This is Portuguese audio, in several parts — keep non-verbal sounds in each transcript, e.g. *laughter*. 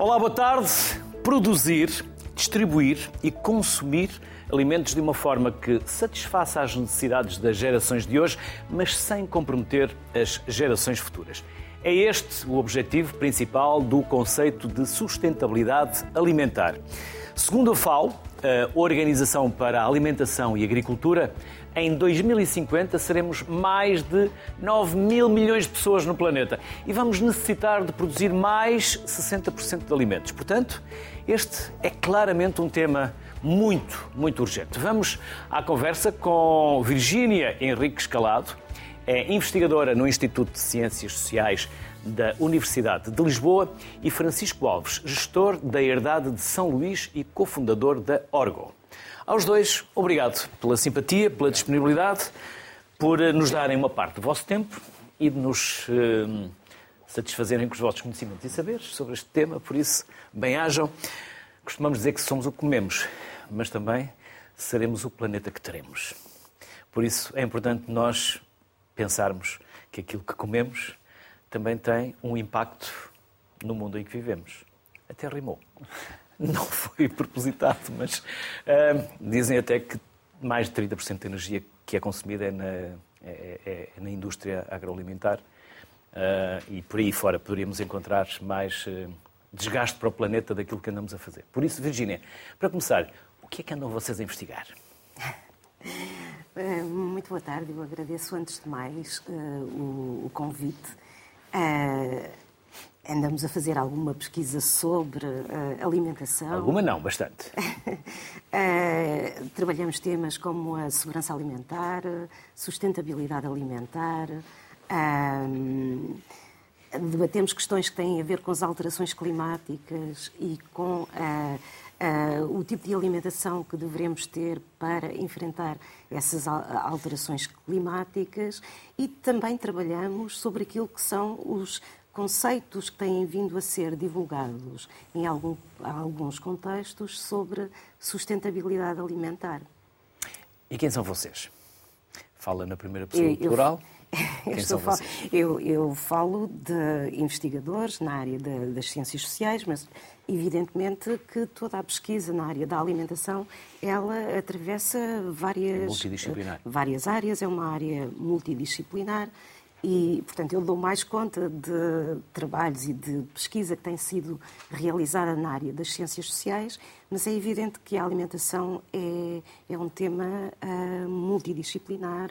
Olá, boa tarde. Produzir, distribuir e consumir alimentos de uma forma que satisfaça as necessidades das gerações de hoje, mas sem comprometer as gerações futuras. É este o objetivo principal do conceito de sustentabilidade alimentar. Segundo a FAO, a Organização para a Alimentação e Agricultura, em 2050 seremos mais de 9 mil milhões de pessoas no planeta e vamos necessitar de produzir mais 60% de alimentos. Portanto, este é claramente um tema muito, muito urgente. Vamos à conversa com Virgínia Henrique Escalado, é investigadora no Instituto de Ciências Sociais da Universidade de Lisboa, e Francisco Alves, gestor da Herdade de São Luís e cofundador da Orgo. Aos dois, obrigado pela simpatia, pela disponibilidade, por eh, nos darem uma parte do vosso tempo e de nos eh, satisfazerem com os vossos conhecimentos e saberes sobre este tema. Por isso, bem-ajam. Costumamos dizer que somos o que comemos, mas também seremos o planeta que teremos. Por isso, é importante nós pensarmos que aquilo que comemos também tem um impacto no mundo em que vivemos. Até rimou. Não foi propositado, mas uh, dizem até que mais de 30% da energia que é consumida é na, é, é, é na indústria agroalimentar uh, e por aí fora poderíamos encontrar mais uh, desgaste para o planeta daquilo que andamos a fazer. Por isso, Virginia, para começar, o que é que andam vocês a investigar? Muito boa tarde, eu agradeço antes de mais o, o, convite. Andamos a fazer alguma pesquisa sobre uh, alimentação. Alguma não, bastante. uh, *laughs* trabalhamos temas como a segurança alimentar, sustentabilidade alimentar. Uh, debatemos questões que têm a ver com as alterações climáticas e com o tipo de alimentação que devemos ter para enfrentar essas alterações climáticas e também trabalhamos sobre aquilo que são os conceitos que têm vindo a ser divulgados em algum, alguns contextos sobre sustentabilidade alimentar. E quem são vocês? Fala na primeira pessoa eu, plural. *laughs* Eu, quem são vocês? Eu, eu, falo de investigadores na área de, das ciências sociais, mas evidentemente que toda a pesquisa na área da alimentação ela atravessa várias, é várias áreas, é uma área multidisciplinar e, portanto, eu dou mais conta de trabalhos e de pesquisa que tem sido realizada na área das ciências sociais, mas é evidente que a alimentação é, é um tema uh, multidisciplinar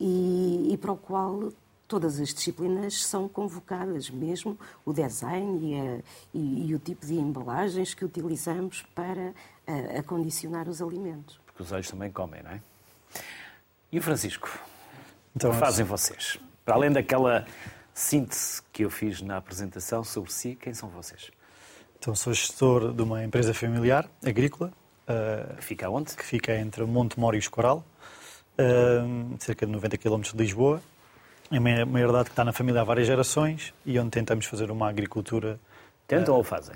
e, e, para o qual todas as disciplinas são convocadas, mesmo o design e, a, e, e o tipo de embalagens que utilizamos para uh, acondicionar os alimentos. Porque os olhos também comem, não é? E o Francisco? Então, o que fazem vocês? Para além daquela síntese que eu fiz na apresentação sobre si, quem são vocês? Então, sou gestor de uma empresa familiar agrícola. Que fica onde? Que fica entre Monte Moro e Escoral, uh, cerca de 90 km de Lisboa. É uma, herdade que está na família há várias gerações e onde tentamos fazer uma agricultura Tentam uh, ou fazem?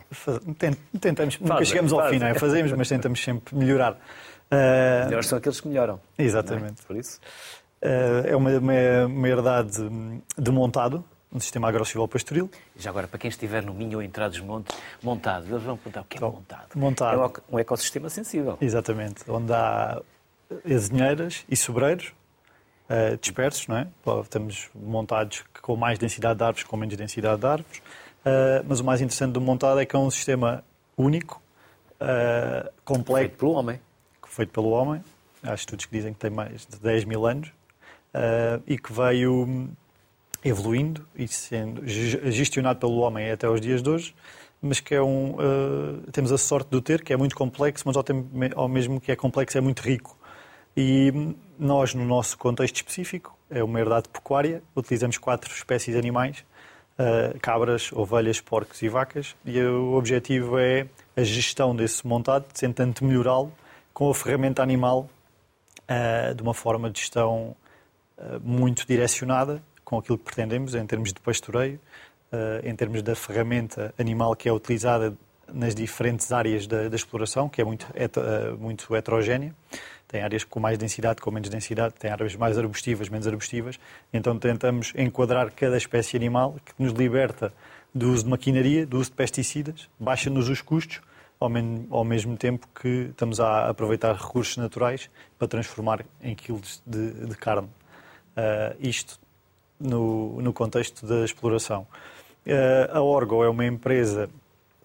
Tentamos, fazem, nunca chegamos ao fazem. fim, não é? Fazemos, mas tentamos sempre melhorar. Uh, Melhores são aqueles que melhoram. Exatamente. É? Por isso. Eh, é uma, uma, uma herdade de montado, um sistema agrocivil pastoril. Já agora, para quem estiver no Minho ou em dos Montes, montado, eles vão perguntar o que é então, montado. Montado. É um ecossistema sensível. Exatamente, onde há azinheiras e sobreiros uh, dispersos, não é? Estamos montados com mais densidade de árvores, com menos densidade de árvores, uh, mas o mais interessante do montado é que é um sistema único, uh, complexo. Feito pelo homem. Feito pelo homem. Há estudos que dizem que tem mais de 10 mil anos uh, e que veio evoluindo e sendo gestionado pelo homem até aos dias de hoje, mas que é um. Uh, temos a sorte de o ter, que é muito complexo, mas ao, tempo, ao mesmo que é complexo, é muito rico. E nós, no nosso contexto específico, é uma herdade pecuária, utilizamos quatro espécies de animais, uh, cabras, ovelhas, porcos e vacas, e o objetivo é a gestão desse montado, tentando melhorá-lo com a ferramenta animal uh, de uma forma de gestão muito direcionada com aquilo que pretendemos em termos de pastoreio, eh, em termos da ferramenta animal que é utilizada nas diferentes áreas da, da exploração, que é muito, eh, muito heterogénea. Tem áreas com mais densidade, com menos densidade, tem áreas mais arbustivas, menos arbustivas. Então tentamos enquadrar cada espécie animal que nos liberta do uso de maquinaria, do uso de pesticidas, baixa-nos os custos, ao, mesmo tempo que estamos a aproveitar recursos naturais para transformar em quilos de, de carne. Uh, isto no, no, contexto da exploração. Uh, a Orgo é uma empresa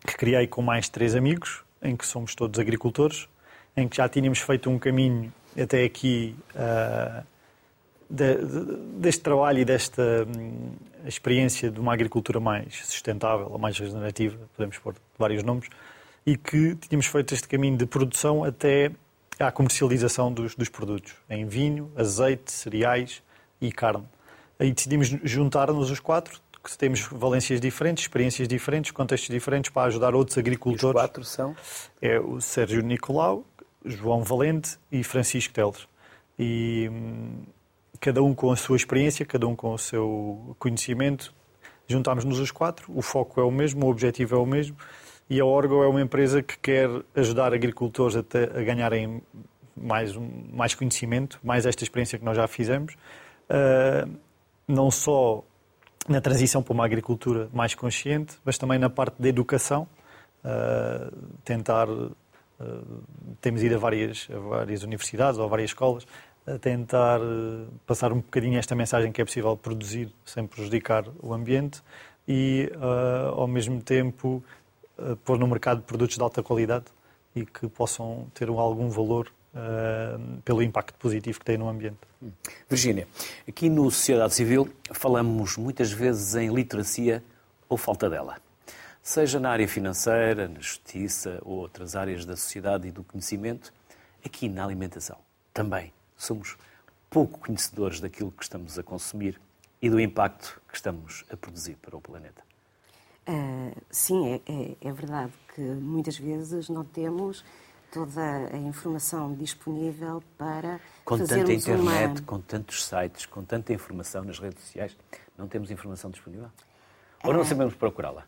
que criei com mais três amigos, em que somos todos agricultores, em que já tínhamos feito um caminho até aqui uh, de, de, deste trabalho e desta um, experiência de uma agricultura mais sustentável, ou mais regenerativa, podemos pôr vários nomes, e que tínhamos feito este caminho de produção até à comercialização dos, dos produtos, em vinho, azeite, cereais e carne. Aí decidimos juntar-nos os quatro, que temos valências diferentes, experiências diferentes, contextos diferentes para ajudar outros agricultores. E os quatro são? É o Sérgio Nicolau, João Valente e Francisco Teles. E hum, cada um com a sua experiência, cada um com o seu conhecimento, juntámos-nos os quatro, o foco é o mesmo, o objetivo é o mesmo e a Orgo é uma empresa que quer ajudar agricultores a, a ganharem mais, mais conhecimento, mais esta experiência que nós já fizemos, não só na transição para uma agricultura mais consciente, mas também na parte da educação, uh, tentar. Uh, temos ido a várias, a várias universidades ou a várias escolas a tentar passar um bocadinho esta mensagem que é possível produzir sem prejudicar o ambiente e, ao mesmo tempo, pôr no mercado produtos de alta qualidade e que possam ter algum valor uh, pelo impacto positivo que têm no ambiente. Virgínia, aqui no Sociedade Civil falamos muitas vezes em literacia ou falta dela. Seja na área financeira, na justiça ou outras áreas da sociedade e do conhecimento, aqui na alimentação também somos pouco conhecedores daquilo que estamos a consumir e do impacto que estamos a produzir para o planeta. Uh, sim, é, é, é, verdade que muitas vezes não temos toda a informação disponível para com tanta internet, uma... com tantos sites, com tanta informação nas redes sociais, não temos informação disponível? Ou não uh... sabemos procurá-la?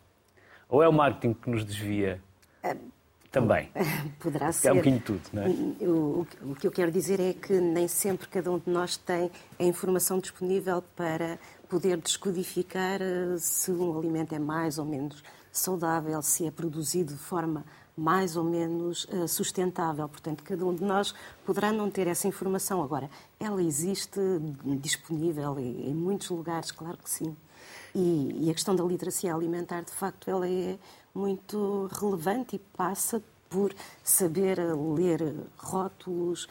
Ou é o marketing que nos desvia? Uh... Também. *laughs* Poderá ser. É um bocadinho tudo, não é? O, o, que eu quero dizer é que nem sempre cada um de nós tem a informação disponível para poder descodificar eh, se um alimento é mais ou menos saudável, se é produzido de forma mais ou menos eh, sustentável. Portanto, cada um de nós poderá não ter essa informação. Agora, ela existe disponível em muitos lugares, claro que sim. E, e a questão da literacia alimentar, de facto, ela é muito relevante e passa por saber ler rótulos,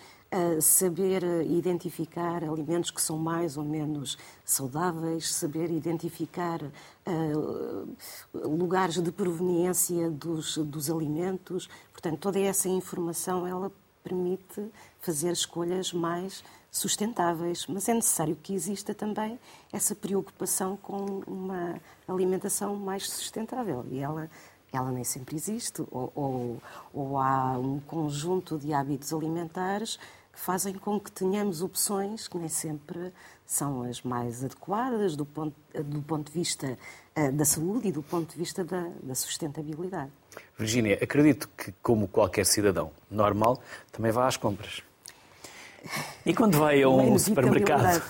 saber identificar alimentos que são mais ou menos saudáveis, saber identificar uh, lugares de proveniência dos, dos alimentos. Portanto, toda essa informação ela permite fazer escolhas mais sustentáveis, mas é necessário que exista também essa preocupação com uma alimentação mais sustentável e ela ela nem sempre existe, ou, ou, ou, há um conjunto de hábitos alimentares que fazem com que tenhamos opções que nem sempre são as mais adequadas do ponto, do ponto de vista uh, da saúde e do ponto de vista da, da sustentabilidade. Virginia, acredito que, como qualquer cidadão normal, também vá às compras. E quando *laughs* vai a um supermercado,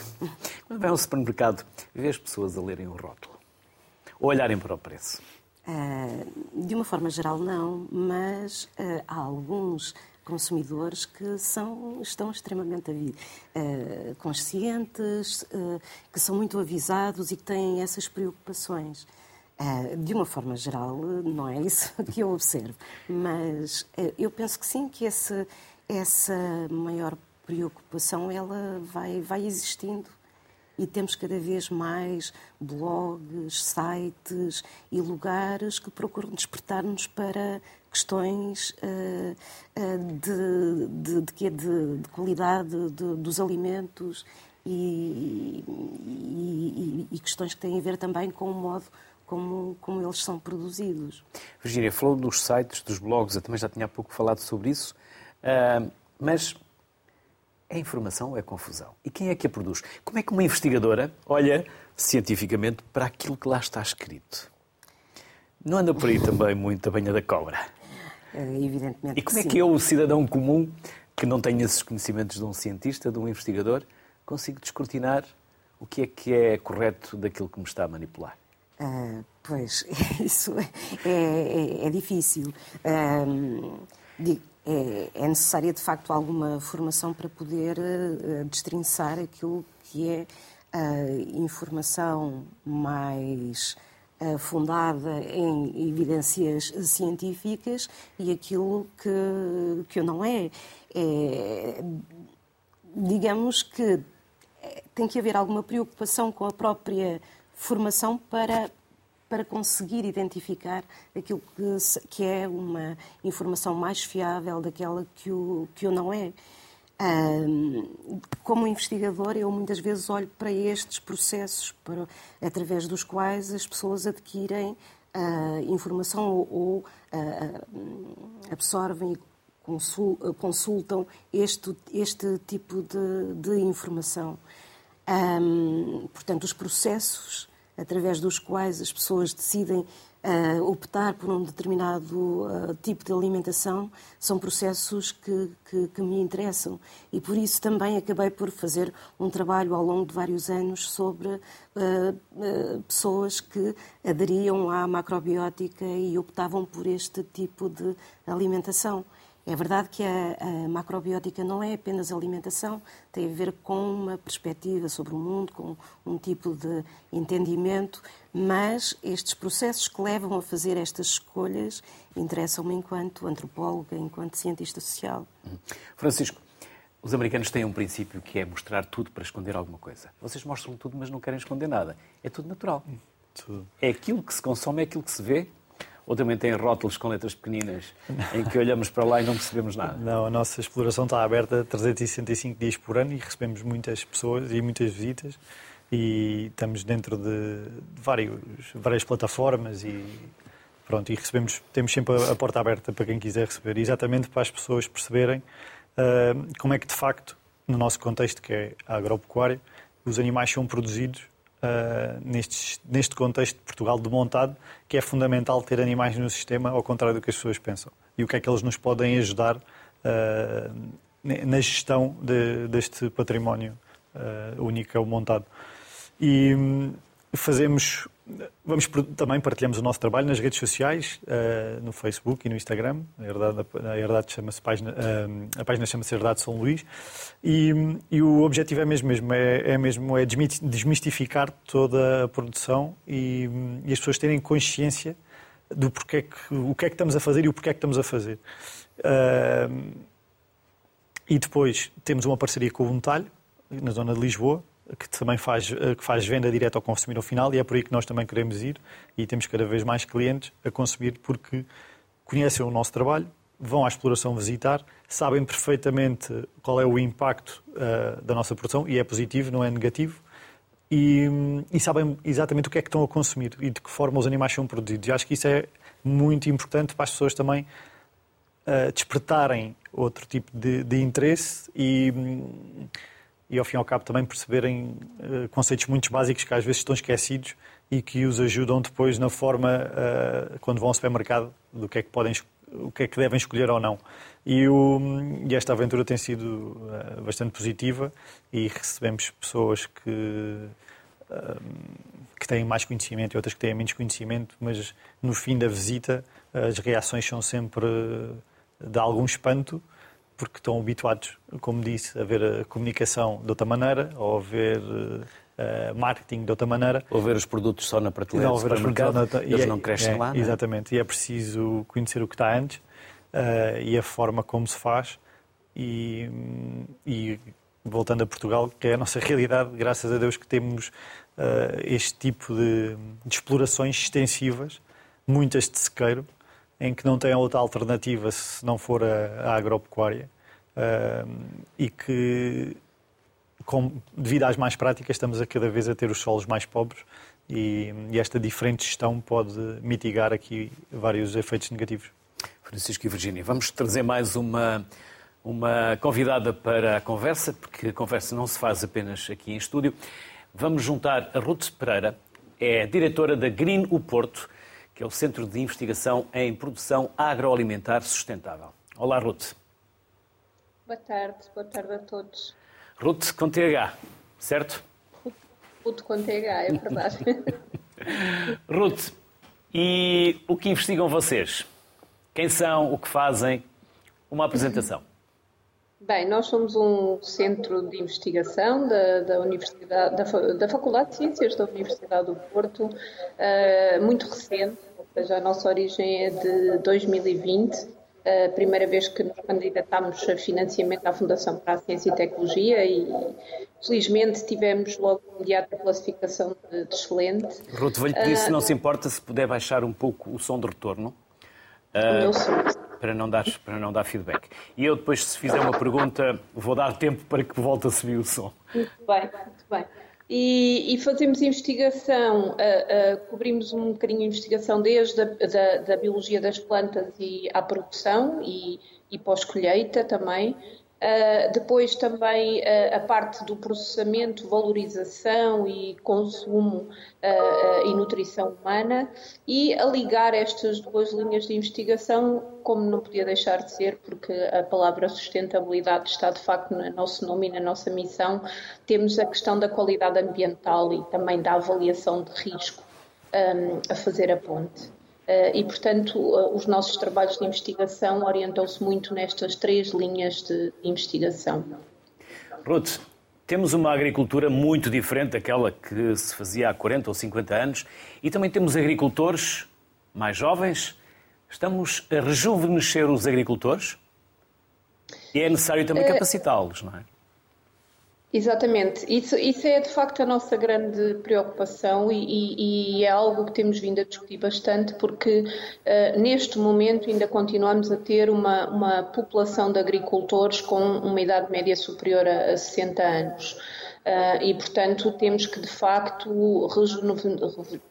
quando vai a um supermercado, vê as pessoas a lerem o rótulo, ou olharem para o preço. Uh, de uma forma geral, não, mas uh, há alguns consumidores que são, estão extremamente uh, conscientes, uh, que são muito avisados e que têm essas preocupações. Uh, de uma forma geral, não é isso *laughs* que eu observo, mas eu penso que sim, que esse, essa maior preocupação ela vai, vai existindo e temos cada vez mais blogs, sites e lugares que procuram despertar-nos para questões uh, uh, de, de, de, de, de qualidade dos alimentos e, e, e, questões que têm a ver também com o modo como, como eles são produzidos. Virginia, falou dos sites, dos blogs, eu também já tinha há pouco falado sobre isso, uh, mas é informação ou é confusão? E quem é que a produz? Como é que uma investigadora olha cientificamente para aquilo que lá está escrito? Não anda por aí também muito a banha da cobra? Eh, evidentemente. E como é que eu, o cidadão comum, que não tem esses conhecimentos de um cientista, de um investigador, consigo descortinar o que é que é correto daquilo que me está a manipular? Uh, pois, *laughs* isso é, é, é difícil. Uh, é, é, necessária, de facto, alguma formação para poder uh, destrinçar aquilo que é a informação mais uh, fundada em evidências científicas e aquilo que, que não é. é digamos que tem que haver alguma preocupação com a própria formação para, para conseguir identificar aquilo que, que é uma informação mais fiável daquela que o, que o não é. como investigador, eu muitas vezes olho para estes processos para, através dos quais as pessoas adquirem uh, informação ou, ou uh, absorvem e consultam este, este tipo de, de informação. Um, portanto, os processos através dos quais as pessoas decidem uh, optar por um determinado uh, tipo de alimentação são processos que, que, que, me interessam e por isso também acabei por fazer um trabalho ao longo de vários anos sobre uh, pessoas que aderiam à macrobiótica e optavam por este tipo de alimentação. É verdade que a, a, macrobiótica não é apenas alimentação, tem a ver com uma perspectiva sobre o mundo, com um tipo de entendimento, mas estes processos que levam a fazer estas escolhas interessam-me enquanto antropóloga, enquanto cientista social. Francisco, os americanos têm um princípio que é mostrar tudo para esconder alguma coisa. Vocês mostram tudo, mas não querem esconder nada. É tudo natural. Tudo. É aquilo que se consome, é aquilo que se vê, ou também tem rótulos com letras pequeninas em que olhamos para lá e não percebemos nada? Não, a nossa exploração está aberta 365 dias por ano e recebemos muitas pessoas e muitas visitas e estamos dentro de vários, várias plataformas e pronto, e recebemos, temos sempre a porta aberta para quem quiser receber, exatamente para as pessoas perceberem uh, como é que de facto, no nosso contexto que é a agropecuária, os animais são produzidos uh, neste, neste contexto de Portugal de montado, que é fundamental ter animais no sistema, ao contrário do que as pessoas pensam. E o que é que eles nos podem ajudar uh, na gestão de, deste património uh, único é montado. E um, fazemos Vamos, também partilhamos o nosso trabalho nas redes sociais, uh, no Facebook e no Instagram. A Herdade, a Herdade chama-se página, uh, a página chama-se Herdade São Luís. E, e, o objetivo é mesmo, mesmo é, é mesmo é desmistificar toda a produção e, e, as pessoas terem consciência do porquê que, o que é que estamos a fazer e o porquê é que estamos a fazer. Uh, e depois temos uma parceria com o Untalho, na zona de Lisboa, que também faz, eh, que faz venda direta ao consumidor final e é por aí que nós também queremos ir e temos cada vez mais clientes a consumir porque conhecem o nosso trabalho, vão à exploração visitar, sabem perfeitamente qual é o impacto uh, da nossa produção e é positivo, não é negativo. E, e, sabem exatamente o que é que estão a consumir e de que forma os animais são produzidos. E acho que isso é muito importante para as pessoas também uh, despertarem outro tipo de, de interesse e, e, ao fim e ao cabo, também perceberem uh, conceitos muito básicos que às vezes estão esquecidos e que os ajudam depois na forma, uh, quando vão ao supermercado, do que é que podem o que é que devem escolher ou não. E, o, e esta aventura tem sido uh, bastante positiva e recebemos pessoas que, que têm mais conhecimento e outras que têm menos conhecimento, mas no fim da visita as reações são sempre de algum espanto porque estão habituados, como disse, a ver a comunicação de outra maneira, ou a ver uh, marketing de outra maneira. Ou ver os produtos só na prateleira do supermercado, eles é, não crescem é, lá. Não é? Exatamente, e é preciso conhecer o que está antes uh, e a forma como se faz. E, e, voltando a Portugal, que é a nossa realidade, graças a Deus que temos uh, este tipo de, de explorações extensivas, muitas de sequeiro, em que não têm outra alternativa se não for a, a agropecuária uh, e que, com, devido às mais práticas, estamos a cada vez a ter os solos mais pobres e, e esta diferente gestão pode mitigar aqui vários efeitos negativos. Francisco e Virgínia, vamos trazer mais uma, uma convidada para a conversa, porque a conversa não se faz apenas aqui em estúdio. Vamos juntar a Ruth Pereira, é diretora da Green o Porto, que é o Centro de Investigação em Produção Agroalimentar Sustentável. Olá, Ruth. Boa tarde, boa tarde a todos. Ruth com TH, certo? Ruth com TH, é verdade. *laughs* Ruth, e o que investigam vocês? Quem são, o que fazem? Uma apresentação. Bem, nós somos um centro de investigação da, da, Universidade, da, da, Faculdade de Ciências da Universidade do Porto, uh, muito recente, ou seja, a nossa origem é de 2020, a primeira vez que nos candidatámos a financiamento da Fundação para a Ciência e Tecnologia e felizmente tivemos logo imediata classificação de, de excelente. Ruth, vou-lhe pedir, uh, se não se importa, se puder baixar um pouco o som de retorno. Uh, para não dar para não dar feedback. E eu depois, se fizer uma pergunta, vou dar tempo para que volte a subir o som. Muito bem, muito bem. E, e fazemos investigação, uh, uh, cobrimos um bocadinho a investigação desde a da, da biologia das plantas e à produção e, e pós-colheita também, Uh, depois também uh, a parte do processamento, valorização e consumo uh, e nutrição humana e a ligar estas duas linhas de investigação, como não podia deixar de ser, porque a palavra sustentabilidade está de facto no nosso nome e na nossa missão, temos a questão da qualidade ambiental e também da avaliação de risco um, a fazer a ponte. Eh, e, portanto, eh, os nossos trabalhos de investigação orientam-se muito nestas três linhas de investigação. Ruth, temos uma agricultura muito diferente daquela que se fazia há 40 ou 50 anos e também temos agricultores mais jovens. Estamos a rejuvenescer os agricultores? E é necessário também eh, capacitá-los, não é? Exatamente, isso, isso é de facto a nossa grande preocupação e, e, e é algo que temos vindo a discutir bastante porque uh, neste momento ainda continuamos a ter uma, uma população de agricultores com uma idade média superior a, a 60 anos. Uh, e, portanto, temos que, de facto,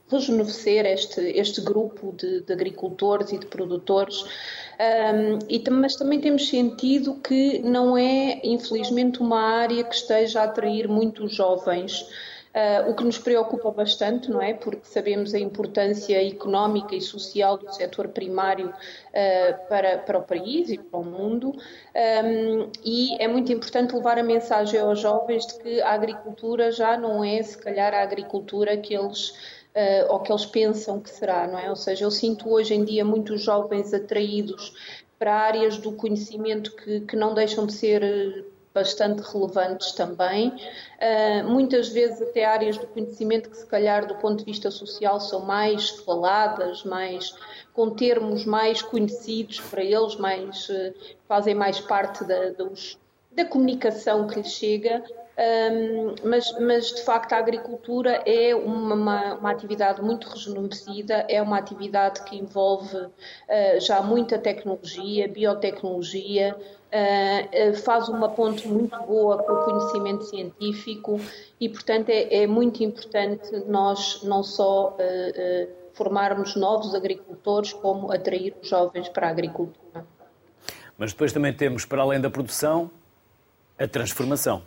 rejuvenescer este, este grupo de, de, agricultores e de produtores. Um, e, mas também temos sentido que não é, infelizmente, uma área que esteja a atrair muitos jovens. Uh, o que nos preocupa bastante, não é? Porque sabemos a importância económica e social do setor primário uh, para, para o país e para o mundo, um, e é muito importante levar a mensagem aos jovens de que a agricultura já não é, se calhar, a agricultura que eles. Uh, ou que eles pensam que será, não é? Ou seja, eu sinto hoje em dia muitos jovens atraídos para áreas do conhecimento que, que não deixam de ser bastante relevantes também, uh, muitas vezes até áreas do conhecimento que se calhar do ponto de vista social são mais faladas, mais com termos mais conhecidos para eles, mais uh, fazem mais parte da, dos, da comunicação que lhes chega, um, mas, mas, de facto a agricultura é uma, uma, uma, atividade muito rejuvenescida, é uma atividade que envolve uh, já muita tecnologia, biotecnologia, uh, faz uma ponte muito boa com o conhecimento científico e, portanto, é, é muito importante nós não só uh, formarmos novos agricultores, como atrair os jovens para a agricultura. Mas depois também temos, para além da produção, a transformação.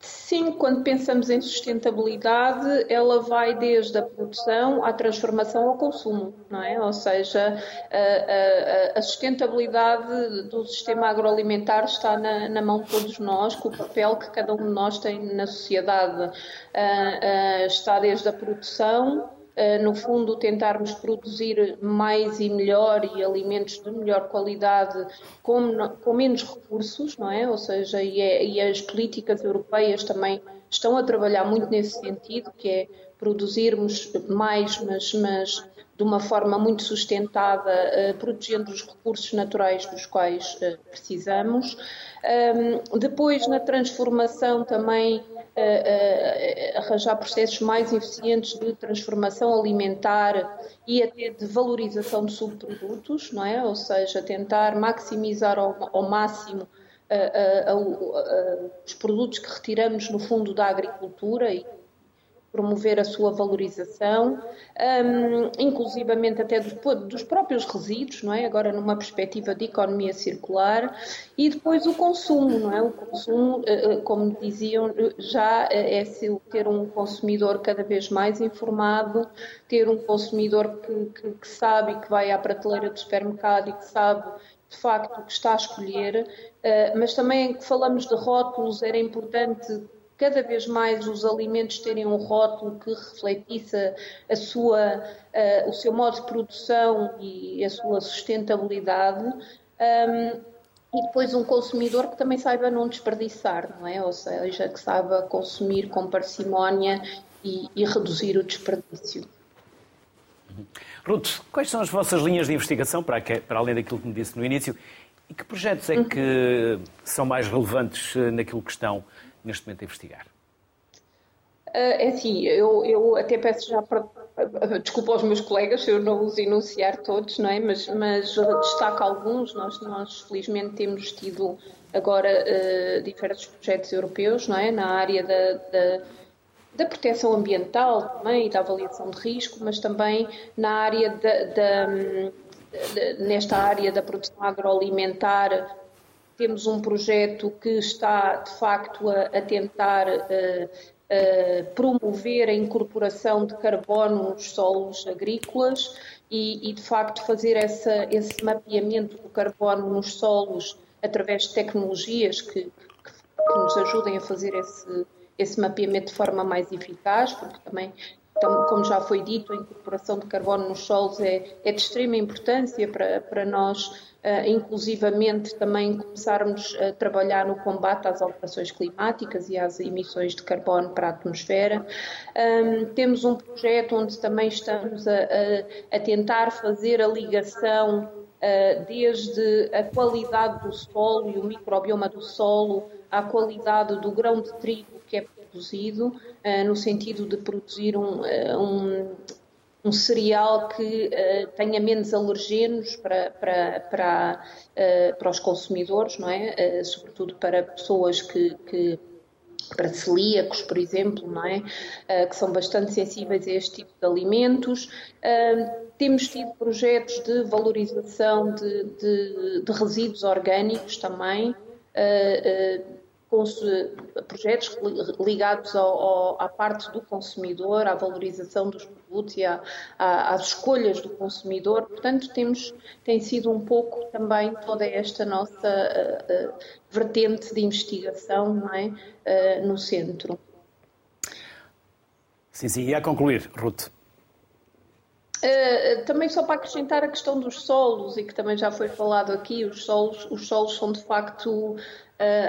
Sim, quando pensamos em sustentabilidade, ela vai desde a produção à transformação ao consumo, não é? Ou seja, a, a, a sustentabilidade do sistema agroalimentar está na, na, mão de todos nós, com o papel que cada um de nós tem na sociedade. Uh, uh, está desde a produção, no fundo, tentarmos produzir mais e melhor e alimentos de melhor qualidade com, com menos recursos, não é? Ou seja, e, é, e as políticas europeias também estão a trabalhar muito nesse sentido, que é produzirmos mais, mas, mas de uma forma muito sustentada, uh, protegendo os recursos naturais dos quais uh, precisamos. Um, depois, na transformação, também uh, arranjar processos mais eficientes de transformação alimentar e até de valorização de subprodutos, não é? Ou seja, tentar maximizar ao, ao máximo os produtos que retiramos no fundo da agricultura e promover a sua valorização, um, inclusivamente até dos, dos, próprios resíduos, não é? Agora numa perspectiva de economia circular e depois o consumo, não é? O consumo, eh, eh, como diziam, já é ter um consumidor cada vez mais informado, ter um consumidor que, que, que sabe que vai à prateleira do supermercado e que sabe de facto o que está a escolher, mas também que falamos de rótulos, era importante cada vez mais os alimentos terem um rótulo que refletisse a sua, uh, o seu modo de produção e a sua sustentabilidade. Um, e depois um consumidor que também saiba não desperdiçar, não é? Ou seja, que saiba consumir com parcimónia e, e reduzir o desperdício. Ruth, quais são as vossas linhas de investigação, para, que, para além daquilo que me disse no início, e que projetos é que são mais relevantes eh, naquilo que estão neste momento a investigar? Eh, é assim, eu, eu até peço já para. Desculpa aos meus colegas se eu não os enunciar todos, não é? Mas, mas destaco alguns. Nós, nós felizmente temos tido agora uh, diversos projetos europeus, não é? Na área da, da, da, proteção ambiental também e da avaliação de risco, mas também na área da, da nesta área da produção agroalimentar, temos um projeto que está, de facto, a, a tentar uh, uh, promover a incorporação de carbono nos solos agrícolas e, e de facto, fazer essa, esse mapeamento do carbono nos solos através de tecnologias que, que, que nos ajudem a fazer esse, esse mapeamento de forma mais eficaz, porque também como já foi dito, a incorporação de carbono nos solos é, é de extrema importância para, para nós, uh, inclusivamente também começarmos a trabalhar no combate às alterações climáticas e às emissões de carbono para a atmosfera. Um, temos um projeto onde também estamos a, a, a tentar fazer a ligação uh, desde a qualidade do solo e o microbioma do solo à qualidade do grão de trigo que é produzido, uh, no sentido de produzir um, uh, um, um cereal que uh, tenha menos alergenos para, para, para, para os consumidores, não é? sobretudo para pessoas que, que para celíacos, por exemplo, não é? Uh, que são bastante sensíveis a este tipo de alimentos. Uh, temos tido projetos de valorização de, de, de resíduos orgânicos também. Uh, projetos ligados ao, ao, à parte do consumidor, à valorização dos produtos e à, à, às escolhas do consumidor. Portanto, temos, tem sido um pouco também toda esta nossa uh, uh, vertente de investigação é? Uh, no centro. Sim, sim. E a concluir, Ruth? Uh, também só para acrescentar a questão dos solos e que também já foi falado aqui, os solos, os solos são de facto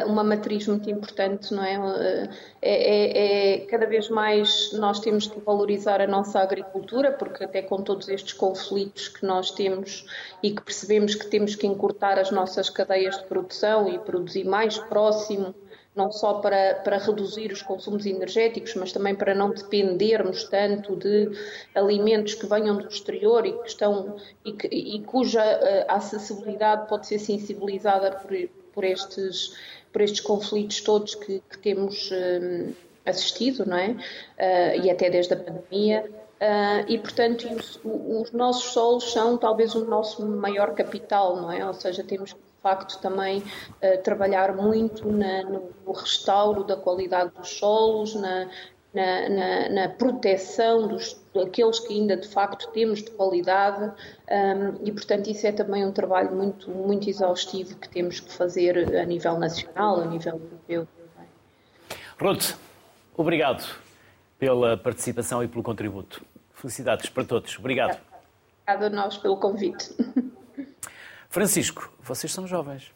uma matriz muito importante, não é? Uh, é, é? Cada vez mais nós temos que valorizar a nossa agricultura, porque até com todos estes conflitos que nós temos e que percebemos que temos que encurtar as nossas cadeias de produção e produzir mais próximo não só para, para reduzir os consumos energéticos, mas também para não dependermos tanto de alimentos que venham do exterior e, que estão, e, que, e cuja uh, acessibilidade pode ser sensibilizada por, por, estes, por estes conflitos todos que, que temos uh, assistido, não é? Uh, e até desde a pandemia. Uh, e, portanto, os, os, nossos solos são talvez o nosso maior capital, não é? Ou seja, temos que facto também uh, trabalhar muito na, no, restauro da qualidade dos solos, na, na, na, na proteção dos, daqueles que ainda de facto temos de qualidade um, e portanto isso é também um trabalho muito, muito exaustivo que temos que fazer a nível nacional, a nível europeu. Ruth, obrigado pela participação e pelo contributo. Felicidades para todos. Obrigado. Obrigada a nós pelo convite. *laughs* Francisco, vocês são jovens.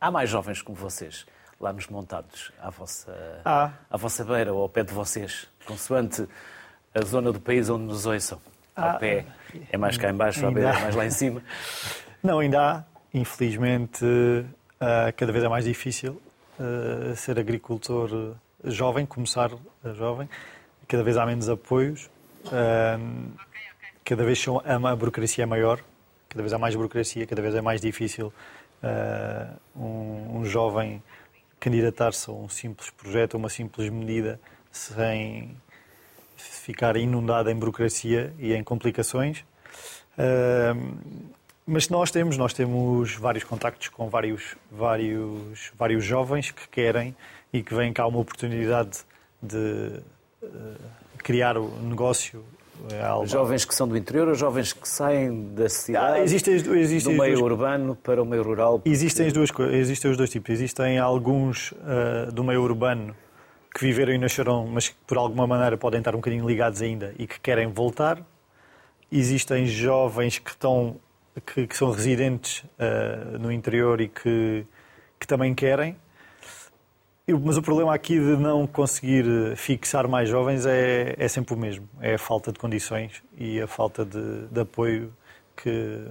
Há mais jovens como vocês lá nos montados, à vossa, ah. à vossa beira ou ao pé de vocês, consoante a zona do país onde nos ouçam. Ao ah. pé é mais cá embaixo, à beira é mais lá em cima. Não, ainda há. Infelizmente, ah, cada vez é mais difícil ah, ser agricultor jovem, começar jovem. Cada vez há menos apoios. Cada vez a burocracia é maior cada vez há mais burocracia, cada vez é mais difícil um, jovem candidatar-se a um simples projeto, a uma simples medida, sem ficar inundado em burocracia e em complicações. Uh, mas nós temos, nós temos vários contactos com vários, vários, vários jovens que querem e que vêm cá uma oportunidade de uh, criar o negócio é jovens que são do interior ou jovens que saem da cidade, ah, existem, existem do meio duas... urbano para o meio rural? Existem, as duas, existem os dois tipos. Existem alguns uh, do meio urbano que viveram e nasceram, mas que por alguma maneira podem estar um bocadinho ligados ainda e que querem voltar. Existem jovens que estão que, que são residentes uh, no interior e que, que também querem. Mas o problema aqui de não conseguir fixar mais jovens é, é sempre o mesmo. É a falta de condições e a falta de, de apoio que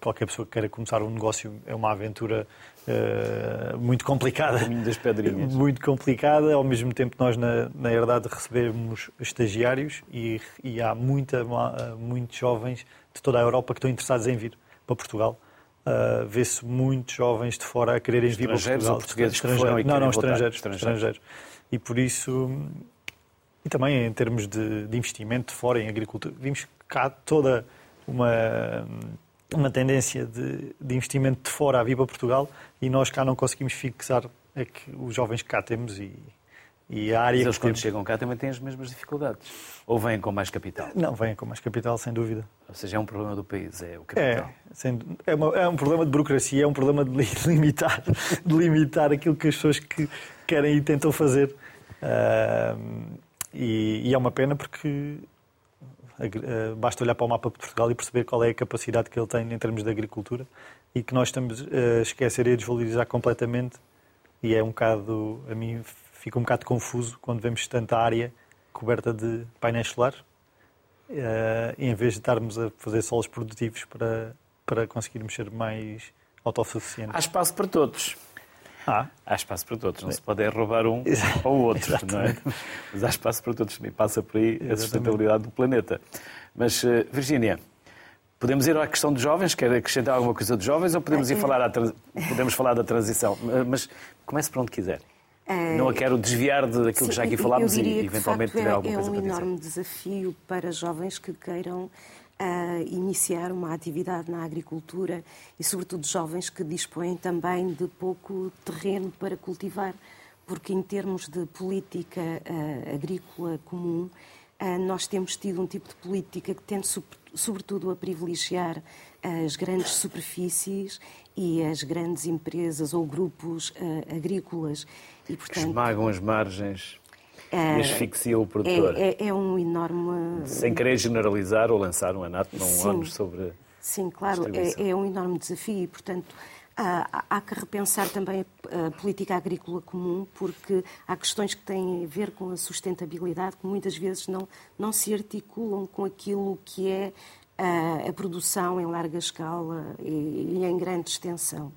qualquer pessoa que queira começar um negócio é uma aventura uh, muito complicada. O caminho das pedrinhas. Muito complicada. Ao mesmo tempo, nós, na, na herdade, recebemos estagiários e, e há muita, muitos jovens de toda a Europa que estão interessados em vir para Portugal. Uh, Vê-se muitos jovens de fora a quererem vir para Portugal. Portugueses estrangeiros? Não, não, estrangeiros, estrangeiros. estrangeiros. E por isso, e também em termos de, de investimento de fora em agricultura, vimos cá toda uma uma tendência de, de, investimento de fora a vir para Portugal e nós cá não conseguimos fixar é que os jovens que cá temos e, e a área Mas eles quando chegam cá também têm as mesmas dificuldades? Ou vêm com mais capital? Não, vêm com mais capital, sem dúvida. Ou seja, é um problema do país, é o capital. É, sem, é, uma, é um problema de burocracia, é um problema de *laughs* limitar, de limitar aquilo que as pessoas que querem e tentam fazer. Uh, e, e é uma pena porque eh, basta olhar para o mapa de Portugal e perceber qual é a capacidade que ele tem em termos de agricultura e que nós estamos a esquecer e a desvalorizar completamente. E é um bocado, a mim, fica um bocado confuso quando vemos tanta área coberta de painéis solares, eh, em vez de estarmos a fazer solos produtivos para, para conseguirmos ser mais autossuficientes. Há espaço para todos. Ah. Há espaço para todos, não se pode é roubar um *laughs* ou o outro, não é? Mas há espaço para todos, também passa por aí Exatamente. a sustentabilidade do planeta. Mas, uh, Virgínia, podemos ir à questão dos jovens? Quer acrescentar alguma coisa dos jovens ou podemos, ir falar, podemos falar da transição? Mas comece por onde quiser. É... Não a quero desviar daquilo Sim, que já aqui falámos e eventualmente tiver é, alguma coisa para dizer. É um enorme desafio para jovens que queiram a iniciar uma atividade na agricultura e, sobretudo, jovens que dispõem também de pouco terreno para cultivar, porque, em termos de política uh, agrícola comum, uh, nós temos tido um tipo de política que tende, sobretudo, a privilegiar as grandes superfícies e as grandes empresas ou grupos uh, agrícolas. E, portanto, Esmagam as margens é, e asfixia o produtor. É, é, é, um enorme. Sem querer generalizar ou lançar um anátema, um ano sobre. Sim, claro, é, é, um enorme desafio e, portanto, há, há, que repensar também a política agrícola comum, porque há questões que têm a ver com a sustentabilidade que muitas vezes não, não se articulam com aquilo que é a, a produção em larga escala e, e em grande extensão.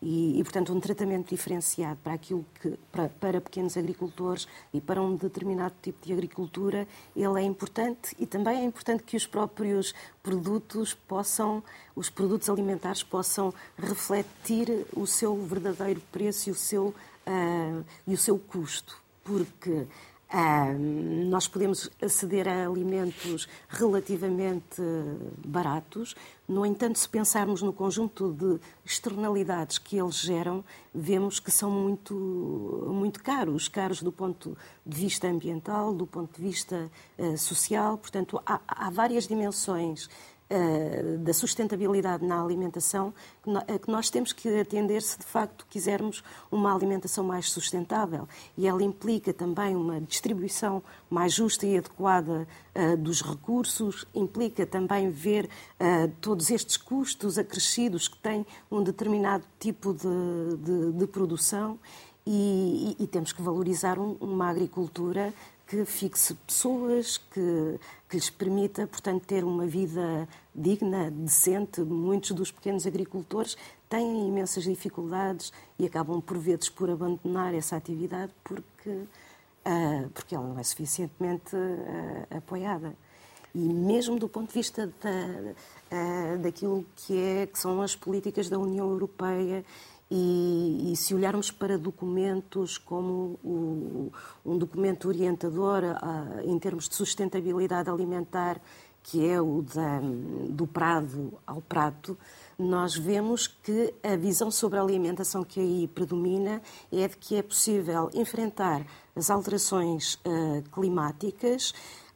E, e, portanto, um tratamento diferenciado para aquilo que para, para, pequenos agricultores e para um determinado tipo de agricultura, ele é importante e também é importante que os próprios produtos possam, os produtos alimentares possam refletir o seu verdadeiro preço e o seu, uh, e o seu custo, porque nós podemos aceder a alimentos relativamente baratos, no entanto, se pensarmos no conjunto de externalidades que eles geram, vemos que são muito, muito caros caros do ponto de vista ambiental, do ponto de vista uh, social. Portanto, há, há várias dimensões da sustentabilidade na alimentação que nós temos que atender se de facto quisermos uma alimentação mais sustentável. E ela implica também uma distribuição mais justa e adequada uh, dos recursos, implica também ver todos estes custos acrescidos que tem um determinado tipo de, de, de produção. E, e, temos que valorizar um, uma agricultura que fixe pessoas, que, que lhes permita, portanto, ter uma vida digna, decente. Muitos dos pequenos agricultores têm imensas dificuldades e acabam, por vezes, por abandonar essa atividade porque, uh, porque ela não é suficientemente uh, apoiada. E mesmo do ponto de vista da, uh, daquilo que, é, que são as políticas da União Europeia e, e, se olharmos para documentos como o, um documento orientador uh, em termos de sustentabilidade alimentar, que é o da, do prado ao prato, nós vemos que a visão sobre a alimentação que aí predomina é de que é possível enfrentar as alterações uh, climáticas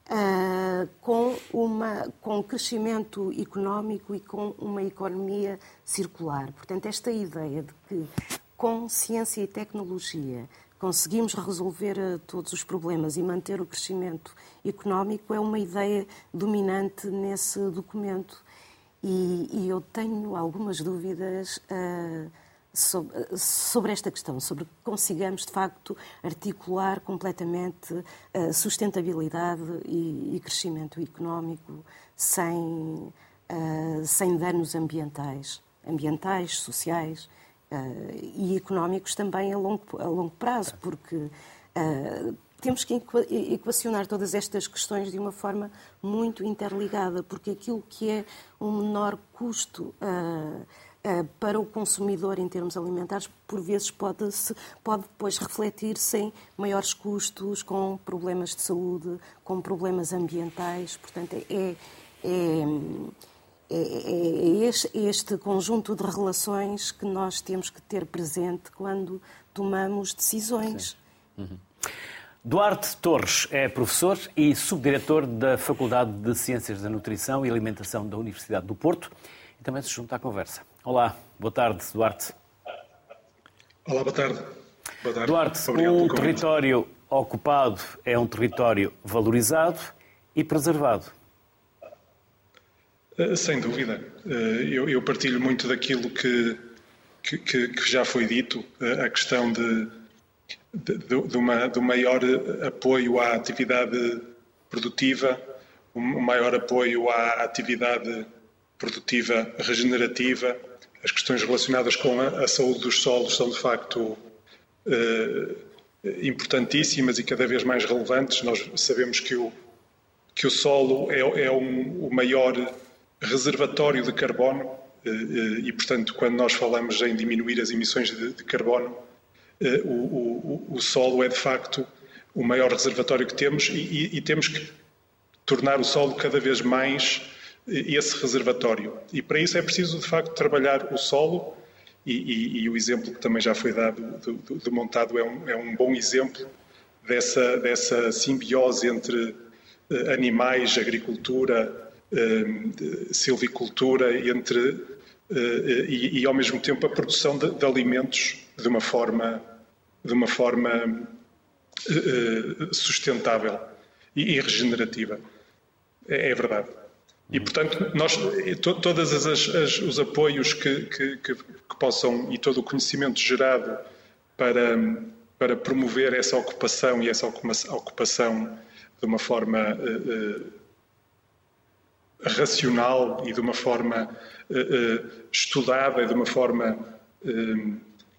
uh, com, uma, com crescimento económico e com uma economia circular. Portanto, esta ideia de que com ciência e tecnologia conseguimos resolver uh, todos os problemas e manter o crescimento económico é uma ideia dominante nesse documento. E, e eu tenho algumas dúvidas uh, sobre, sobre, esta questão, sobre que consigamos, de facto, articular completamente a sustentabilidade e, e crescimento económico sem, uh, sem danos ambientais, ambientais, sociais uh, e económicos também a longo, a longo prazo, porque uh, temos que equacionar todas estas questões de uma forma muito interligada, porque aquilo que é um menor custo para o consumidor em termos alimentares, por vezes pode, -se, pode depois refletir-se em maiores custos, com problemas de saúde, com problemas ambientais. Portanto, é, é, é, é este, conjunto de relações que nós temos que ter presente quando tomamos decisões. Uhum. Duarte Torres é professor e subdiretor da Faculdade de Ciências da Nutrição e Alimentação da Universidade do Porto e também se junta à conversa. Olá, boa tarde, Duarte. Olá, boa tarde. Boa tarde. Duarte, um território ocupado é um território valorizado e preservado. Eh, sem dúvida. Eh, eu partilho muito daquilo que, que, que já foi dito, eh, a questão de de, de, uma, de um maior apoio à atividade produtiva, um maior apoio à atividade produtiva regenerativa. As questões relacionadas com a, a saúde dos solos são, de facto, eh, importantíssimas e cada vez mais relevantes. Nós sabemos que o, que o solo é, é um, o maior reservatório de carbono eh, eh, e, portanto, quando nós falamos em diminuir as emissões de, de carbono, eh, o, o, o, solo é de facto o maior reservatório que temos e, e, e temos que tornar o solo cada vez mais esse reservatório. E para isso é preciso, de facto, trabalhar o solo, e, e, e o exemplo que também já foi dado do, do, do montado é um, é um, bom exemplo dessa, dessa simbiose entre eh, animais, agricultura, silvicultura, entre, e, e, ao mesmo tempo a produção de, de alimentos de uma forma de uma forma uh, sustentável e, e regenerativa. É, é, verdade. E, portanto, nós, to, todos os apoios que, que, que, que, possam e todo o conhecimento gerado para, para promover essa ocupação e essa ocupação de uma forma uh, uh, racional e de uma forma estudada e de uma forma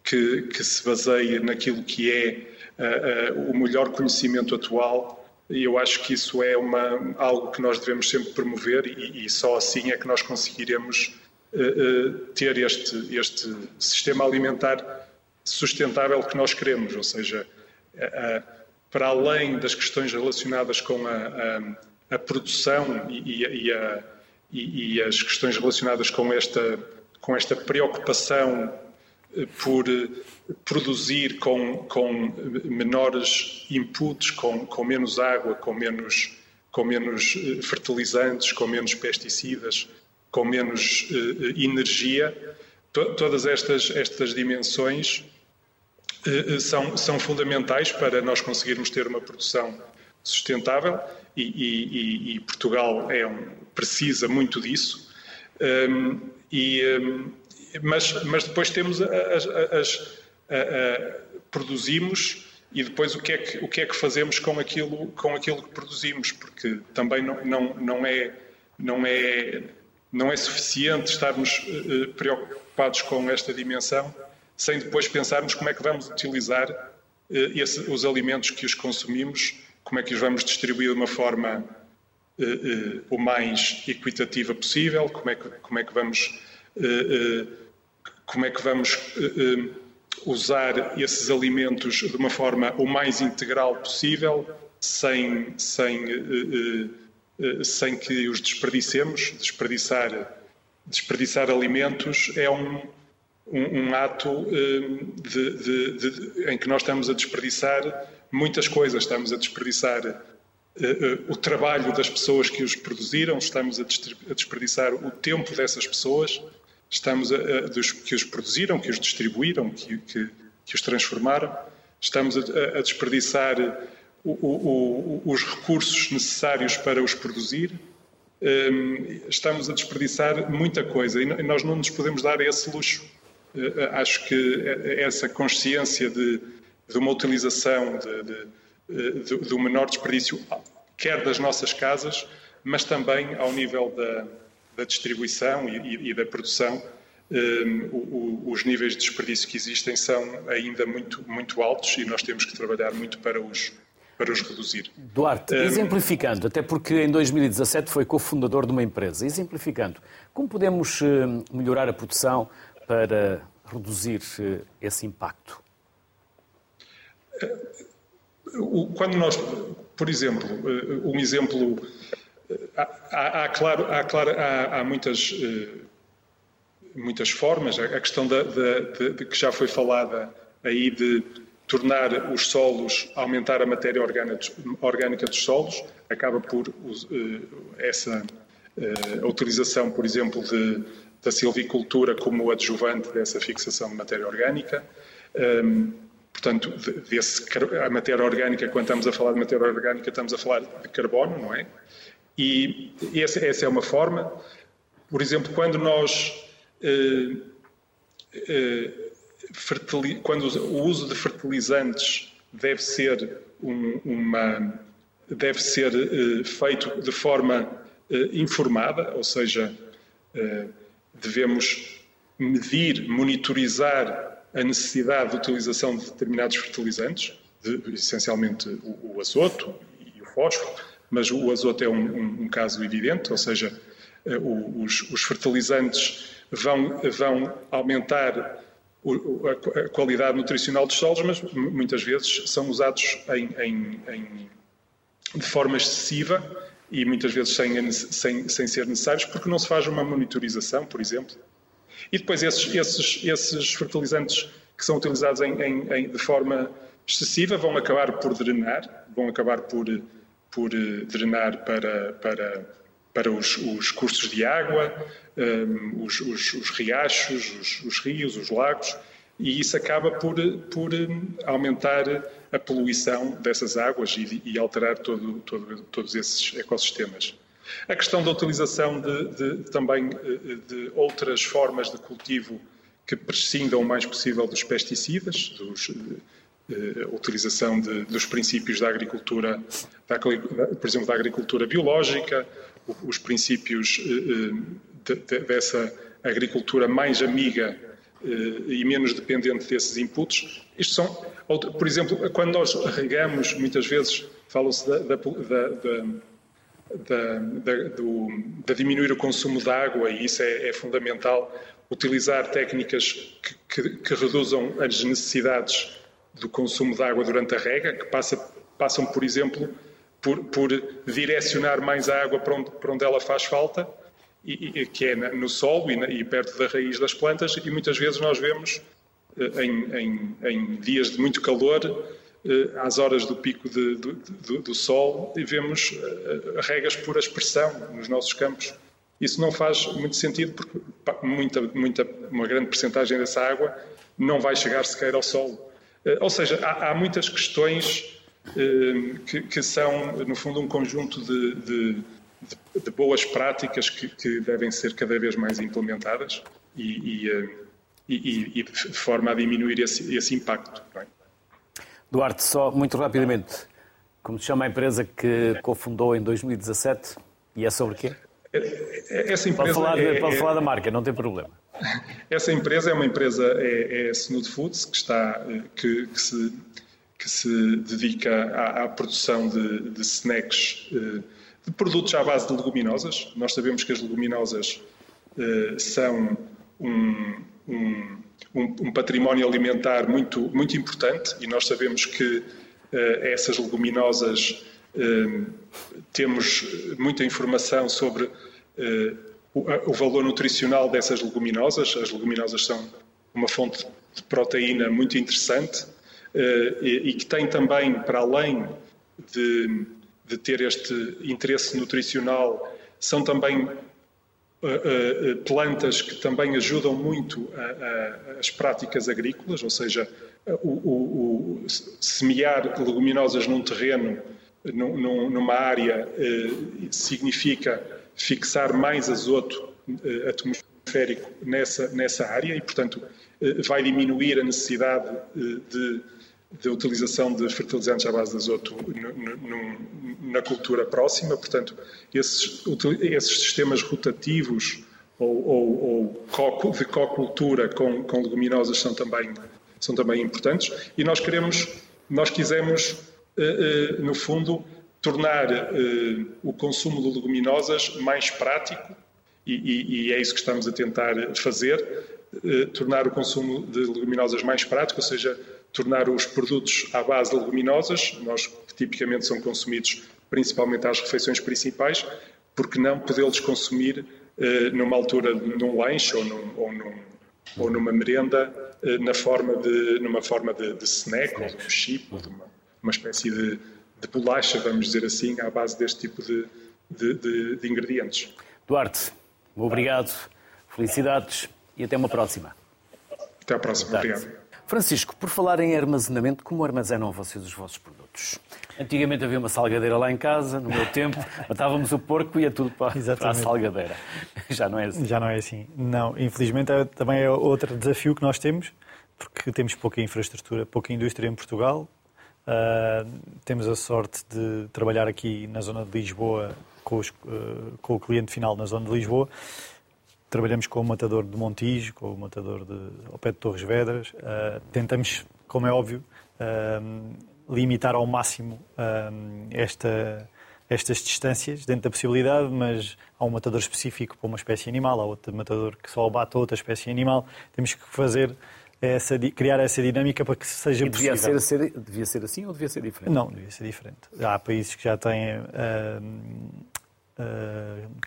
que, se baseia naquilo que é uh, uh, o melhor conhecimento atual. E eu acho que isso é uma, algo que nós devemos sempre promover e, e só assim é que nós conseguiremos uh, ter este, este sistema alimentar sustentável que nós queremos, ou seja, para além das questões relacionadas com a, a, produção e, e, e, as questões relacionadas com esta, com esta preocupação por eh, produzir com, com menores inputs, com, com menos água, com menos, com menos eh, fertilizantes, com menos pesticidas, com menos uh, energia. todas estas, estas dimensões são, são fundamentais para nós conseguirmos ter uma produção sustentável e, e, e Portugal é um, precisa muito disso. Um, e, um, mas, mas depois temos as, as a, a, produzimos e depois o que é que o que é que fazemos com aquilo com aquilo que produzimos porque também não não, não é não é não é suficiente estarmos uh, preocupados com esta dimensão sem depois pensarmos como é que vamos utilizar uh, esse, os alimentos que os consumimos como é que os vamos distribuir de uma forma o mais equitativa possível como é que como é que vamos como é que vamos uh, usar esses alimentos de uma forma o mais integral possível, sem, sem, uh, sem que os desperdicemos. Desperdiçar, desperdiçar alimentos é um, um, um ato de, de, de, em que nós estamos a desperdiçar muitas coisas. Estamos a desperdiçar o trabalho das pessoas que os produziram, estamos a desperdiçar o tempo dessas pessoas, estamos a, a, dos que os produziram, que os distribuíram, que, que, que os transformaram, estamos a, a desperdiçar o, o, os recursos necessários para os produzir, um, estamos a desperdiçar muita coisa e nós não nos podemos dar esse luxo. Uh, acho que essa consciência de, de uma utilização, de, de, de, de um menor desperdício, quer das nossas casas, mas também ao nível da, da distribuição e, e, da produção, um, o, os níveis de desperdício que existem são ainda muito, muito altos e nós temos que trabalhar muito para os, para os reduzir. Duarte, um, exemplificando, até porque em 2017 foi cofundador de uma empresa, exemplificando, como podemos hum, melhorar a produção para reduzir hum, esse impacto? Quando nós, por exemplo, hum, um exemplo, há, há, claro, há, claro, há, há muitas muitas formas. A questão da, de, de, que já foi falada aí de tornar os solos, aumentar a matéria orgânica dos solos, acaba por uh, essa uh, a utilização, por exemplo, de, da silvicultura como adjuvante dessa fixação de matéria orgânica. Ehm, portanto, desse, a matéria orgânica, quando estamos a falar de matéria orgânica, estamos a falar de carbono, não é? E essa, essa é uma forma. Por exemplo, quando nós eh, eh, quando o uso de fertilizantes deve ser um, uma deve ser uh, feito de forma uh, informada, ou seja, uh, devemos medir, monitorizar a necessidade de utilização de determinados fertilizantes, de, essencialmente o, o, azoto e o fósforo, mas o azoto é um, um, um caso evidente, ou seja, os, os fertilizantes vão, vão aumentar a qualidade nutricional dos solos, mas muitas vezes são usados em, em, em, de forma excessiva e muitas vezes sem, sem, sem, ser necessários, porque não se faz uma monitorização, por exemplo. E depois esses, esses, esses fertilizantes que são utilizados em, de forma excessiva vão acabar por drenar, vão acabar por, por eh, drenar para, para para os, os custos de água, um, os, os, os, riachos, os, rios, os lagos, e isso acaba por, por hum, aumentar a poluição dessas águas e, e alterar todo, todo, todos esses ecossistemas. A questão da utilização de, de, também eh, de outras formas de cultivo que prescindam o mais possível dos pesticidas, dos, eh, utilização de, dos princípios da agricultura, da, por exemplo, da agricultura biológica, os princípios eh, eh, de, dessa agricultura mais amiga eh, e menos dependente desses inputs. Isto são, por exemplo, quando nós regamos, muitas vezes fala-se da, da, da, da, diminuir o consumo de água e isso é, é fundamental. Utilizar técnicas que, que, que, reduzam as necessidades do consumo de água durante a rega, que passa, passam, por exemplo, por, por direcionar mais a água para onde, para onde ela faz falta, e, e, que é no solo e, na, e, perto da raiz das plantas, e muitas vezes nós vemos eh, em, em, em dias de muito calor, eh, às horas do pico de, do, do, do, sol, e vemos eh, regas por aspersão nos nossos campos. Isso não faz muito sentido porque muita, muita, uma grande percentagem dessa água não vai chegar sequer ao solo. Ou seja, há, há muitas questões eh, que, que, são, no fundo, um conjunto de, de, de boas práticas que, que, devem ser cada vez mais implementadas e, e, e, e de forma a diminuir esse, esse impacto. É? Duarte, só muito rapidamente, como se chama a empresa que cofundou em 2017 e é sobre quê? Essa empresa pode falar, é, pode falar da marca, não tem problema. Essa empresa é uma empresa, é, é Snood Foods, que, está, que, que se que se dedica à, à produção de, de snacks, eh, de produtos à base de leguminosas. Nós sabemos que as leguminosas eh, são um, um, um, património alimentar muito, muito importante e nós sabemos que eh, essas leguminosas temos muita informação sobre o valor nutricional dessas leguminosas. As leguminosas são uma fonte de proteína muito interessante eh, e que tem também, para além de, de ter este interesse nutricional, são também plantas que também ajudam muito as práticas agrícolas, ou seja, o, o, o semear leguminosas num terreno, num, numa área, significa fixar mais azoto atmosférico nessa, nessa área e, portanto, vai diminuir a necessidade de de utilização de fertilizantes à base de azoto na cultura próxima. Portanto, esses, esses sistemas rotativos ou, ou, ou de cocultura com, com, leguminosas são também, são também importantes. E nós queremos, nós quisemos, eh, eh, no fundo, tornar eh, o consumo de leguminosas mais prático e, é isso que estamos a tentar fazer, tornar o consumo de leguminosas mais prático, ou seja, tornar os produtos à base de leguminosas, nós que tipicamente são consumidos principalmente às refeições principais, porque não podê-los consumir eh, numa altura, num lanche ou, num, ou, num, ou numa merenda, eh, na forma de, numa forma de, de snack ou de um chip ou de uma, uma espécie de, de bolacha, vamos dizer assim, à base deste tipo de, de, de ingredientes. Duarte, obrigado, felicidades e até uma próxima. Até à próxima, obrigado. Francisco, por falar em armazenamento, como armazenam vocês os vossos produtos? Antigamente havia uma salgadeira lá em casa, no meu tempo, *laughs* matávamos o porco e ia tudo para, para, a salgadeira. Já não é assim. Já não é assim. Não, infelizmente é, também é outro desafio que nós temos, porque temos pouca infraestrutura, pouca indústria em Portugal. Uh, temos a sorte de trabalhar aqui na zona de Lisboa com, os, uh, com o cliente final na zona de Lisboa trabalhamos com o matador de Montijo, com o matador de, ao pé de Torres Vedras. Uh, tentamos, como é óbvio, limitar ao máximo esta, estas distâncias dentro da possibilidade, mas há um matador específico para uma espécie animal, há outro matador que só bate outra espécie animal. Temos que fazer essa, criar essa dinâmica para que seja e devia possível. Ser, devia ser assim ou devia ser diferente? Não, devia ser diferente. Há países que já têm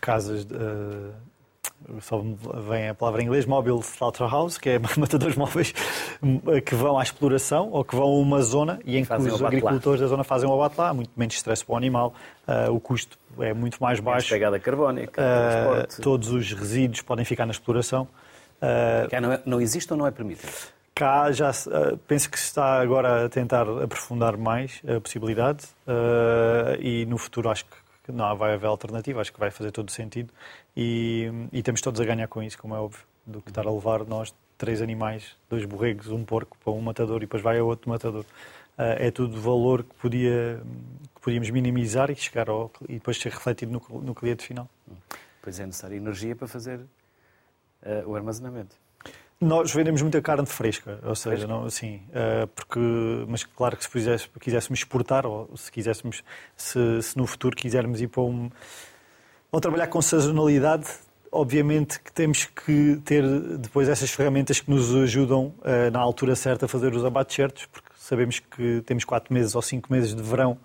casas de, só vem a palavra em inglês, mobile slaughterhouse, que é *laughs* matadores móveis que vão à exploração ou que vão a uma zona e em que os agricultores lá. da zona fazem o abate lá, há muito menos stress para o animal, uh, o custo é muito mais baixo. pegada carbónica, uh, todos os resíduos podem ficar na exploração. Cá não, é, não existe ou não é permitido? Cá já uh, penso que se está agora a tentar aprofundar mais a possibilidade uh, e no futuro acho que não vai haver alternativa, acho que vai fazer todo o sentido e, e temos todos a ganhar com isso, como é óbvio, do que estar a levar nós três animais, dois borregos, um porco para um matador e depois vai a outro matador. Uh, é tudo valor que, podia, que podíamos minimizar e chegar ao, e depois ser refletido no, no cliente final. Pois é necessária energia para fazer o armazenamento. Nós vendemos muita carne fresca, ou seja, não, assim, porque, mas claro que se fizesse, quiséssemos exportar, ou se quiséssemos, se, se, no futuro quisermos ir para um. Ou trabalhar com sazonalidade, obviamente que temos que ter depois essas ferramentas que nos ajudam uh, na altura certa a fazer os abates certos, porque sabemos que temos quatro meses ou cinco meses de verão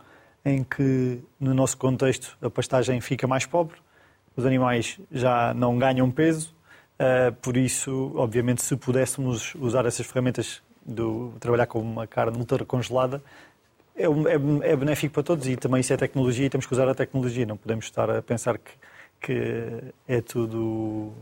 em que, no nosso contexto, a pastagem fica mais pobre, os animais já não ganham peso por isso, obviamente, se pudéssemos usar essas ferramentas do trabalhar com uma carne ultra congelada, é, é, é, benéfico para todos e também isso é tecnologia e temos que usar a tecnologia. Não podemos estar a pensar que, que é tudo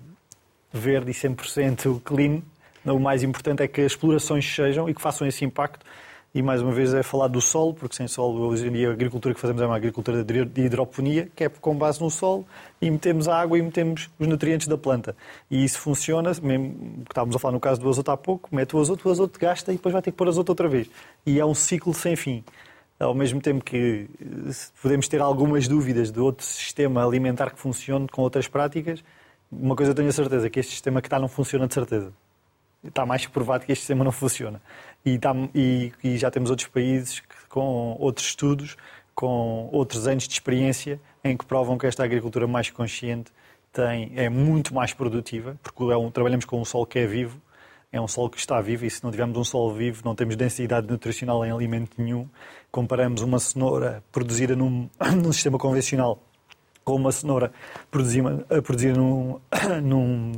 verde e 100% clean. O mais importante é que as explorações sejam e que façam esse impacto e mais uma vez é falar do solo, porque sem solo hoje em dia a agricultura que fazemos é uma agricultura de hidroponia, que é com base no solo, e metemos a água e metemos os nutrientes da planta. E isso funciona, mesmo estávamos a falar no caso do azoto há pouco, mete o azoto, o azoto gasta e depois vai ter que pôr azoto outra vez. E é um ciclo sem fim. Ao mesmo tempo que podemos ter algumas dúvidas de outro sistema alimentar que funcione com outras práticas, uma coisa eu tenho a certeza, que este sistema que está não funciona de certeza. Está mais provado que este sistema não funciona. E, está, e, e já temos outros países que, com outros estudos, com outros anos de experiência, em que provam que esta agricultura mais consciente tem, é muito mais produtiva, porque é um, trabalhamos com um solo que é vivo, é um solo que está vivo, e se não tivermos um solo vivo, não temos densidade nutricional em alimento nenhum. Comparamos uma cenoura produzida num, *coughs* num sistema convencional com uma cenoura produzida, produzida num, *coughs* num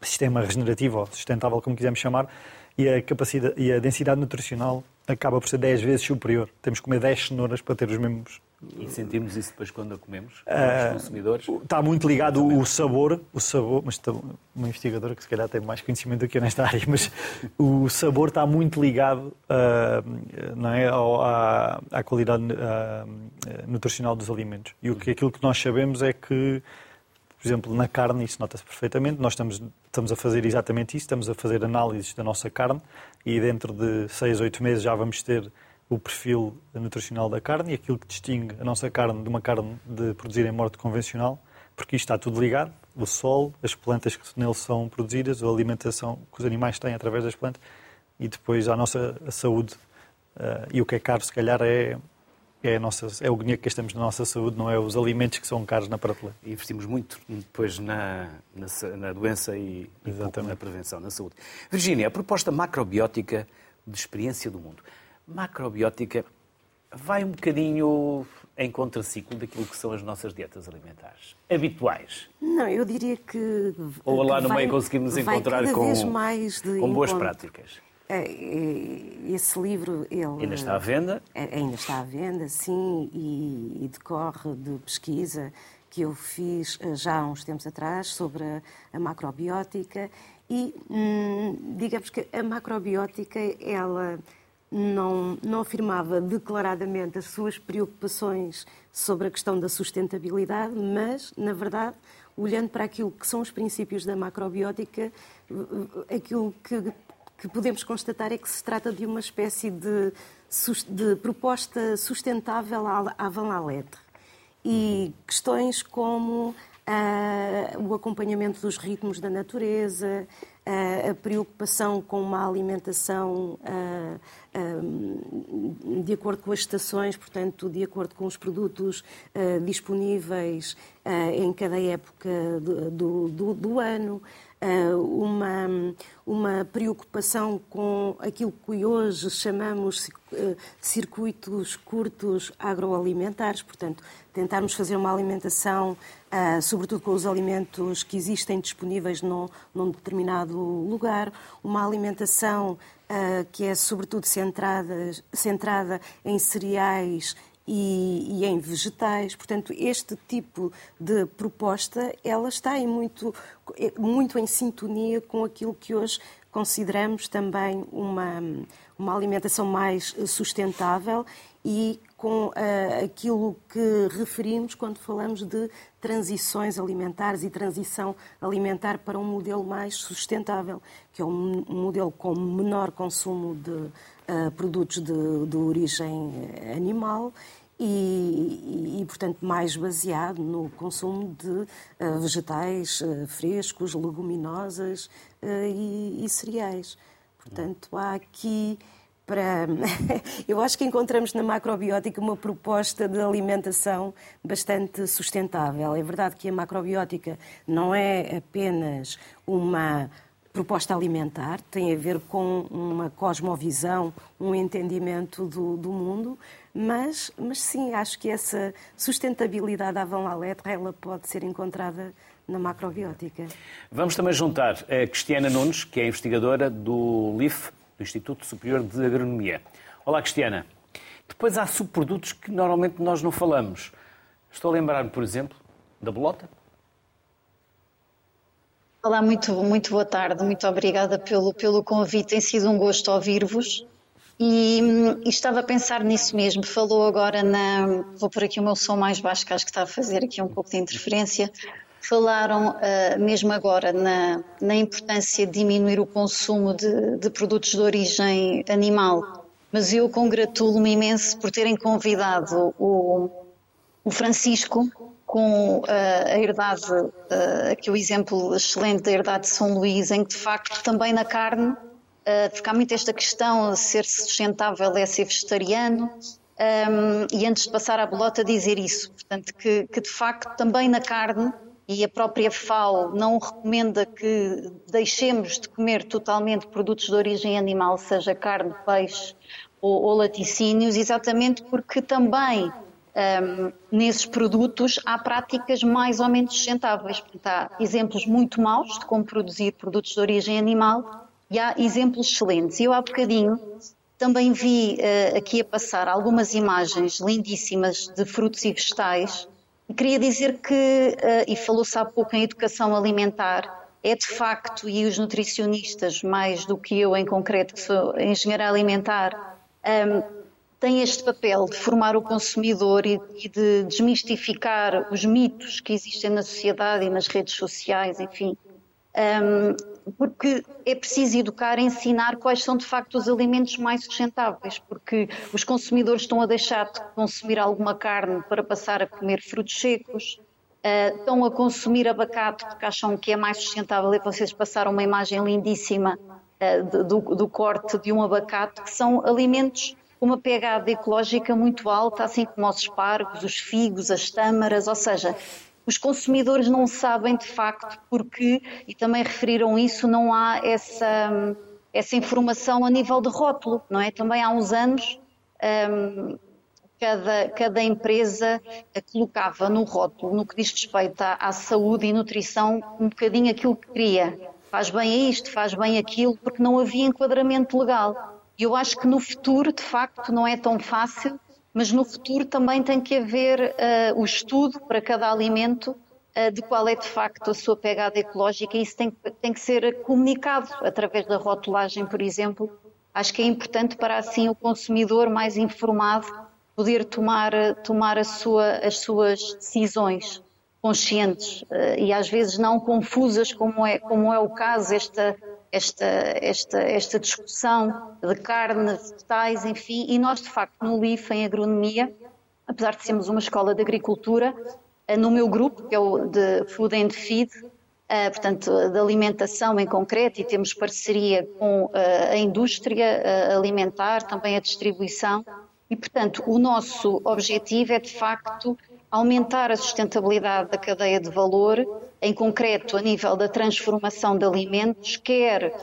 sistema regenerativo ou sustentável, como quisermos chamar, e a, capacidade, e a densidade nutricional acaba por ser 10 vezes superior. Temos que comer 10 cenouras para ter os mesmos E sentimos isso depois quando a comemos, os consumidores? Está muito ligado o sabor, o sabor, mas uma investigadora que se calhar tem mais conhecimento do que eu nesta área, mas o sabor está muito ligado uh, não é, à, à qualidade uh, nutricional dos alimentos. E o que, aquilo que nós sabemos é que, por exemplo, na carne, isso nota-se perfeitamente, nós estamos, estamos a fazer exatamente isso, estamos a fazer análises da nossa carne e dentro de seis, oito meses já vamos ter o perfil nutricional da carne e aquilo que distingue a nossa carne de uma carne de produzida em morte convencional, porque isto está tudo ligado, o sol, as plantas que nele são produzidas, a alimentação que os animais têm através das plantas e depois a nossa a saúde. Uh, e o que é caro, se calhar, é, é, a nossa, é o dinheiro que gastamos na nossa saúde, não é os alimentos que são caros na prateleira. Investimos muito depois na, na, na doença e, e na prevenção, na saúde. Virgínia, a proposta macrobiótica de experiência do mundo macrobiótica vai um bocadinho em contraciclo daquilo que são as nossas dietas alimentares habituais. Não, eu diria que. Ou lá no vai, meio conseguimos encontrar com, com boas práticas. É, esse livro ele ainda está à venda? É, ainda está à venda sim e, e decorre de pesquisa que eu fiz eh, já há uns tempos atrás sobre a, a macrobiótica. E hum, digamos que a macrobiótica ela não, não afirmava declaradamente as suas preocupações sobre a questão da sustentabilidade, mas, na verdade, olhando para aquilo que são os princípios da macrobiótica, aquilo que, que podemos constatar é que se trata de uma espécie de, de proposta sustentável à, Van E questões como uh, o acompanhamento dos ritmos da natureza, uh, a preocupação com uma alimentação uh, de acordo com as estações, portanto, de acordo com os produtos disponíveis em cada época do, do, do ano, uma, uma preocupação com aquilo que hoje chamamos circuitos curtos agroalimentares, portanto, tentarmos fazer uma alimentação, sobretudo com os alimentos que existem disponíveis num, num determinado lugar, uma alimentação que é sobretudo centrada, centrada em cereais e, e, em vegetais. Portanto, este tipo de proposta ela está em muito, muito em sintonia com aquilo que hoje consideramos também uma, uma alimentação mais sustentável e com uh, aquilo que referimos quando falamos de transições alimentares e transição alimentar para um modelo mais sustentável, que é um, modelo com menor consumo de uh, produtos de, de, origem animal e, e, portanto, mais baseado no consumo de uh, vegetais frescos, leguminosas e, e cereais. Portanto, há aqui para. *laughs* Eu acho que encontramos na macrobiótica uma proposta de alimentação bastante sustentável. É verdade que a macrobiótica não é apenas uma proposta alimentar, tem a ver com uma cosmovisão, um entendimento do, do mundo, mas, mas sim, acho que essa sustentabilidade à van la lettre, ela pode ser encontrada na macrobiótica. Vamos também juntar a Cristiana Nunes, que é investigadora do LIF, do Instituto Superior de Agronomia. Olá, Cristiana. Depois há subprodutos que normalmente nós não falamos. Estou a lembrar-me, por exemplo, da bolota. Olá, muito, muito boa tarde, muito obrigada pelo, pelo convite. Tem sido um gosto ouvir-vos. E, e, estava a pensar nisso mesmo. Falou agora na. Vou por aqui o meu som mais baixo, que acho que está a fazer aqui um pouco de interferência falaram uh, mesmo agora na, na, importância de diminuir o consumo de, de produtos de origem animal, mas eu congratulo-me imenso por terem convidado o, o Francisco com uh, a herdade, uh, aqui o exemplo excelente da herdade de São Luís, em que de facto também na carne, uh, porque há muito esta questão ser sustentável é ser vegetariano, um, e antes de passar à bolota dizer isso, portanto que, que de facto também na carne e a própria FAO não recomenda que deixemos de comer totalmente produtos de origem animal, seja carne, peixe ou, ou laticínios, exatamente porque também um, nesses produtos há práticas mais ou menos sustentáveis. Há exemplos muito maus de como produzir produtos de origem animal e há exemplos excelentes. Eu há bocadinho Também vi uh, aqui a passar algumas imagens lindíssimas de frutos e vegetais. Queria dizer que, uh, e falou-se há pouco em educação alimentar, é de facto, e os nutricionistas, mais do que eu em concreto, que sou engenheira alimentar, um, têm este papel de formar o consumidor e, e, de desmistificar os mitos que existem na sociedade e nas redes sociais, enfim. Um, porque é preciso educar ensinar quais são de facto os alimentos mais sustentáveis, porque os consumidores estão a deixar de consumir alguma carne para passar a comer frutos secos, uh, estão a consumir abacate porque acham que é mais sustentável e vocês passaram uma imagem lindíssima uh, do, do corte de um abacate, que são alimentos com uma pegada ecológica muito alta, assim como os espargos, os figos, as tâmaras, ou seja, os consumidores não sabem de facto porque, e também referiram isso, não há essa, essa informação a nível de rótulo, não é? Também há uns anos um, cada, cada empresa colocava no rótulo, no que diz respeito à, à saúde e nutrição, um bocadinho aquilo que queria. Faz bem a isto, faz bem aquilo, porque não havia enquadramento legal. E eu acho que no futuro, de facto, não é tão fácil mas no futuro também tem que haver uh, o estudo para cada alimento uh, de qual é de facto a sua pegada ecológica e isso tem, tem que ser comunicado através da rotulagem, por exemplo. Acho que é importante para assim o consumidor mais informado poder tomar, tomar sua, as suas decisões conscientes uh, e às vezes não confusas, como é, como é o caso, esta esta, esta, esta discussão de carne, vegetais, enfim, e nós, de facto, no LIF, em agronomia, apesar de sermos uma escola de agricultura, eh, no meu grupo, que é o de Food and Feed, uh, portanto, de alimentação em concreto, e temos parceria com uh, a indústria alimentar, também a distribuição, e, portanto, o nosso objetivo é, de facto, aumentar a sustentabilidade da cadeia de valor, em concreto a nível da transformação de alimentos, quer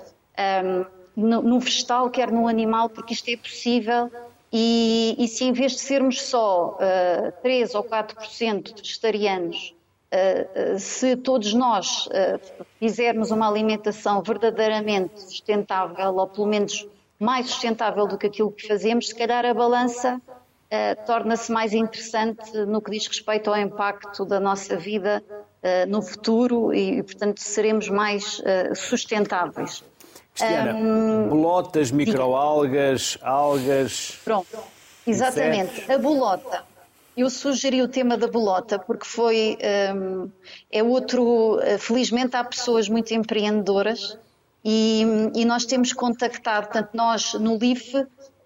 um, no, vegetal, quer no animal, porque isto é possível. E, e se em vez de sermos só uh, 3 ou 4% de vegetarianos, uh, se todos nós uh, fizermos uma alimentação verdadeiramente sustentável, ou pelo menos mais sustentável do que aquilo que fazemos, se calhar a balança uh, torna-se mais interessante no que diz respeito ao impacto da nossa vida uh, no futuro e, portanto, seremos mais uh, sustentáveis. Cristiana, um, bolotas, microalgas, algas. Pronto, exatamente. Insetos. A bolota. Eu sugeri o tema da bolota porque foi. Um, é outro. Felizmente há pessoas muito empreendedoras e, e nós temos contactado, tanto nós no LIF Uh,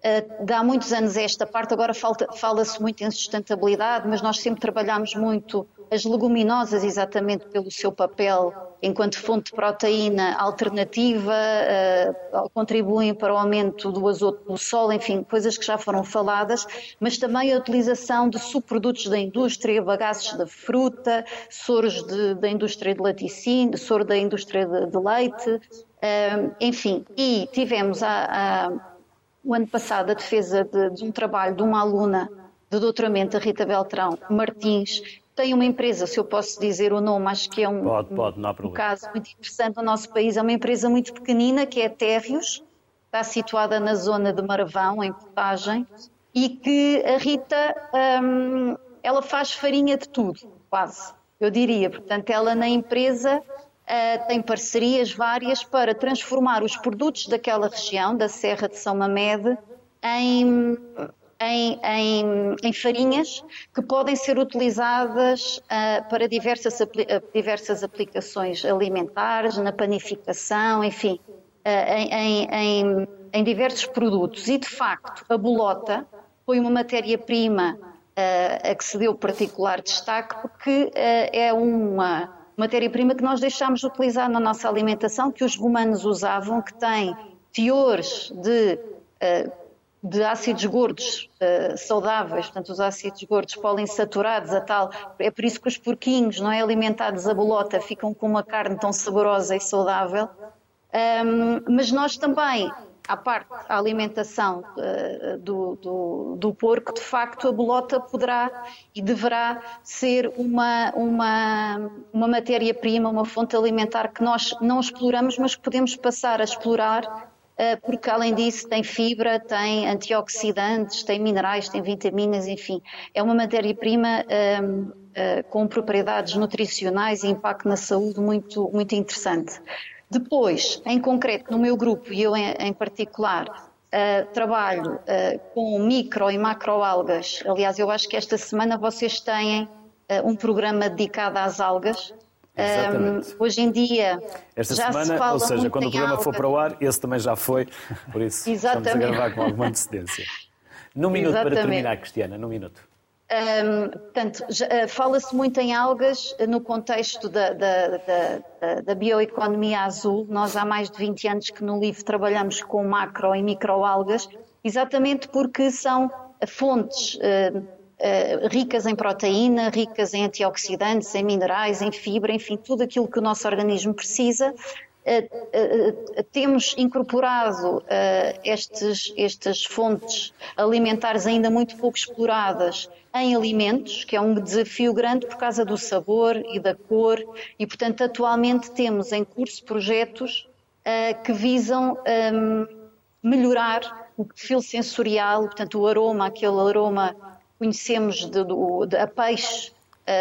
de há muitos anos esta parte, agora fala-se muito em sustentabilidade, mas nós sempre trabalhamos muito as leguminosas exatamente pelo seu papel enquanto fonte de proteína alternativa, uh, contribuem para o aumento do azoto do solo, enfim, coisas que já foram faladas, mas também a utilização de subprodutos da indústria, bagaços da fruta, soros de, da indústria de laticínio, soro da indústria de, de leite, uh, enfim, e tivemos a, a o ano passado a defesa de, de, um trabalho de uma aluna de doutoramento, a Rita Beltrão Martins, tem uma empresa, se eu posso dizer o nome, acho que é um, pode, pode, um caso muito interessante no nosso país, é uma empresa muito pequenina, que é Térreos, está situada na zona de Maravão, em Portagem, e que a Rita, hum, ela faz farinha de tudo, quase, eu diria. Portanto, ela na empresa Uh, tem parcerias várias para transformar os produtos daquela região, da Serra de São Mamede, em, em, em, em farinhas que podem ser utilizadas uh, para diversas, diversas aplicações alimentares, na panificação, enfim, uh, em, em, diversos produtos. E, de facto, a bolota foi uma matéria-prima a que se deu particular destaque porque é uma matéria-prima que nós deixámos de utilizar na nossa alimentação, que os romanos usavam, que tem teores de, eh, de ácidos gordos eh, saudáveis, portanto, os ácidos gordos poliinsaturados, a tal. É por isso que os porquinhos, não é alimentados a bolota, ficam com uma carne tão saborosa e saudável. Mas nós também à parte a alimentação uh, do, do, do, porco, de facto a bolota poderá e deverá ser uma, uma, uma matéria-prima, uma fonte alimentar que nós não exploramos, mas que podemos passar a explorar porque além disso tem fibra, tem antioxidantes, tem minerais, tem vitaminas, enfim, é uma matéria-prima com propriedades nutricionais e impacto na saúde muito, muito interessante. Depois, em concreto, no meu grupo, e eu em, em particular, uh, trabalho uh, com micro e macroalgas. Aliás, eu acho que esta semana vocês têm uh, um programa dedicado às algas. Exatamente. Um, hoje em dia. Esta já semana, se fala ou seja, quando o programa for para o ar, esse também já foi, por isso Exatamente. estamos a gravar com alguma antecedência. Num minuto Exatamente. para terminar, Cristiana, num minuto. Um, portanto, uh, fala-se muito em algas uh, no contexto da, da, da, da, bioeconomia azul. Nós há mais de 20 anos que no LIVRE trabalhamos com macro e microalgas, exatamente porque são fontes uh, ricas em proteína, ricas em antioxidantes, em minerais, em fibra, enfim, tudo aquilo que o nosso organismo precisa Uh, uh, temos incorporado estes, estas fontes alimentares ainda muito pouco exploradas em alimentos, que é um desafio grande por causa do sabor e da cor, e portanto atualmente temos em curso projetos que visam um, melhorar o perfil sensorial, portanto o aroma, aquele aroma que conhecemos de, de, a peixe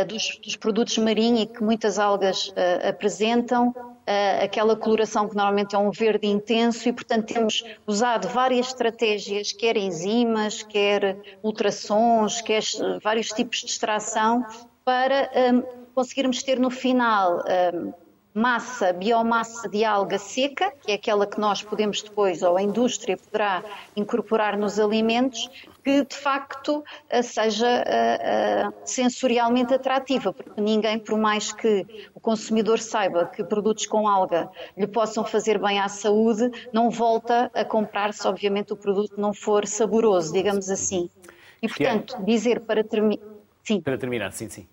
dos, dos, produtos marinhos e que muitas algas apresentam, uh, aquela coloração que normalmente é um verde intenso e, portanto, temos usado várias estratégias, quer enzimas, quer ultrassons, quer vários tipos de extração, para um, conseguirmos ter no final um, massa, biomassa de alga seca, que é aquela que nós podemos depois, ou a indústria poderá incorporar nos alimentos, que de facto eh, seja uh, uh, sensorialmente atrativa, porque ninguém, por mais que o consumidor saiba que produtos com alga lhe possam fazer bem à saúde, não volta a comprar se obviamente o produto não for saboroso, digamos assim. E portanto, dizer para terminar. Sim. Para terminar, sim, sim.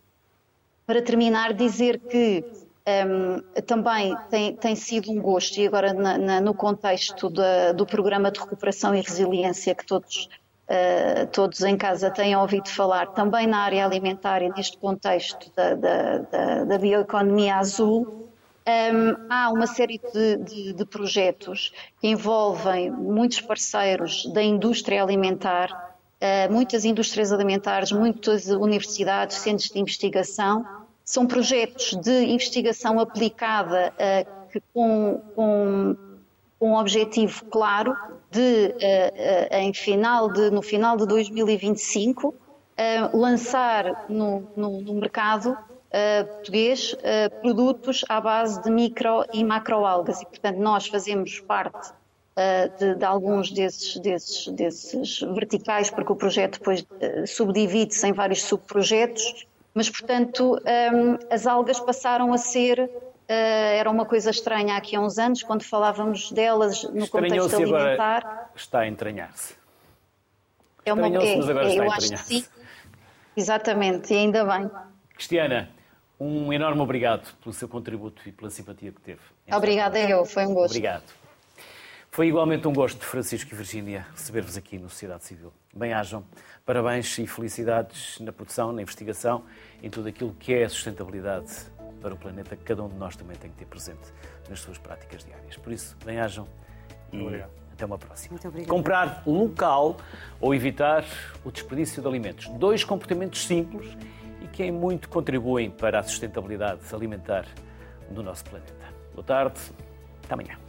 Para terminar, dizer que um, também tem, tem, sido um gosto, e agora na, na, no contexto da, do programa de recuperação e resiliência que todos Uh, todos em casa têm ouvido falar, também na área alimentar e neste contexto da, da, da, da bioeconomia azul, um, há uma série de, de, de, projetos que envolvem muitos parceiros da indústria alimentar, uh, muitas indústrias alimentares, muitas universidades, centros de investigação. São projetos de investigação aplicada uh, que, com, com um objetivo claro de, uh, uh, em final de, no final de 2025, uh, eh, lançar no, no, no mercado português produtos à base de micro e macroalgas. E, portanto, nós fazemos parte de, de, alguns desses, desses, desses verticais, porque o projeto depois subdivide-se em vários subprojetos, mas, portanto, as algas passaram a ser Uh, era uma coisa estranha aqui há uns anos, quando falávamos delas no contexto alimentar. Agora está a entranhar-se. É uma é, mas agora é, está eu a acho que sim. Exatamente, e ainda bem. Cristiana, um enorme obrigado pelo seu contributo e pela simpatia que teve. Obrigada eu, foi um gosto. Obrigado. Foi igualmente um gosto, Francisco e Virgínia, receber-vos aqui no Sociedade Civil. Bem-ajam, parabéns e felicidades na produção, na investigação, em tudo aquilo que é a sustentabilidade para o planeta que cada um de nós também tem que ter presente nas suas práticas diárias. Por isso, bem-ajam e Obrigado. até uma próxima. Comprar local ou evitar o desperdício de alimentos. Dois comportamentos simples e que em muito contribuem para a sustentabilidade alimentar do nosso planeta. Boa tarde, até amanhã.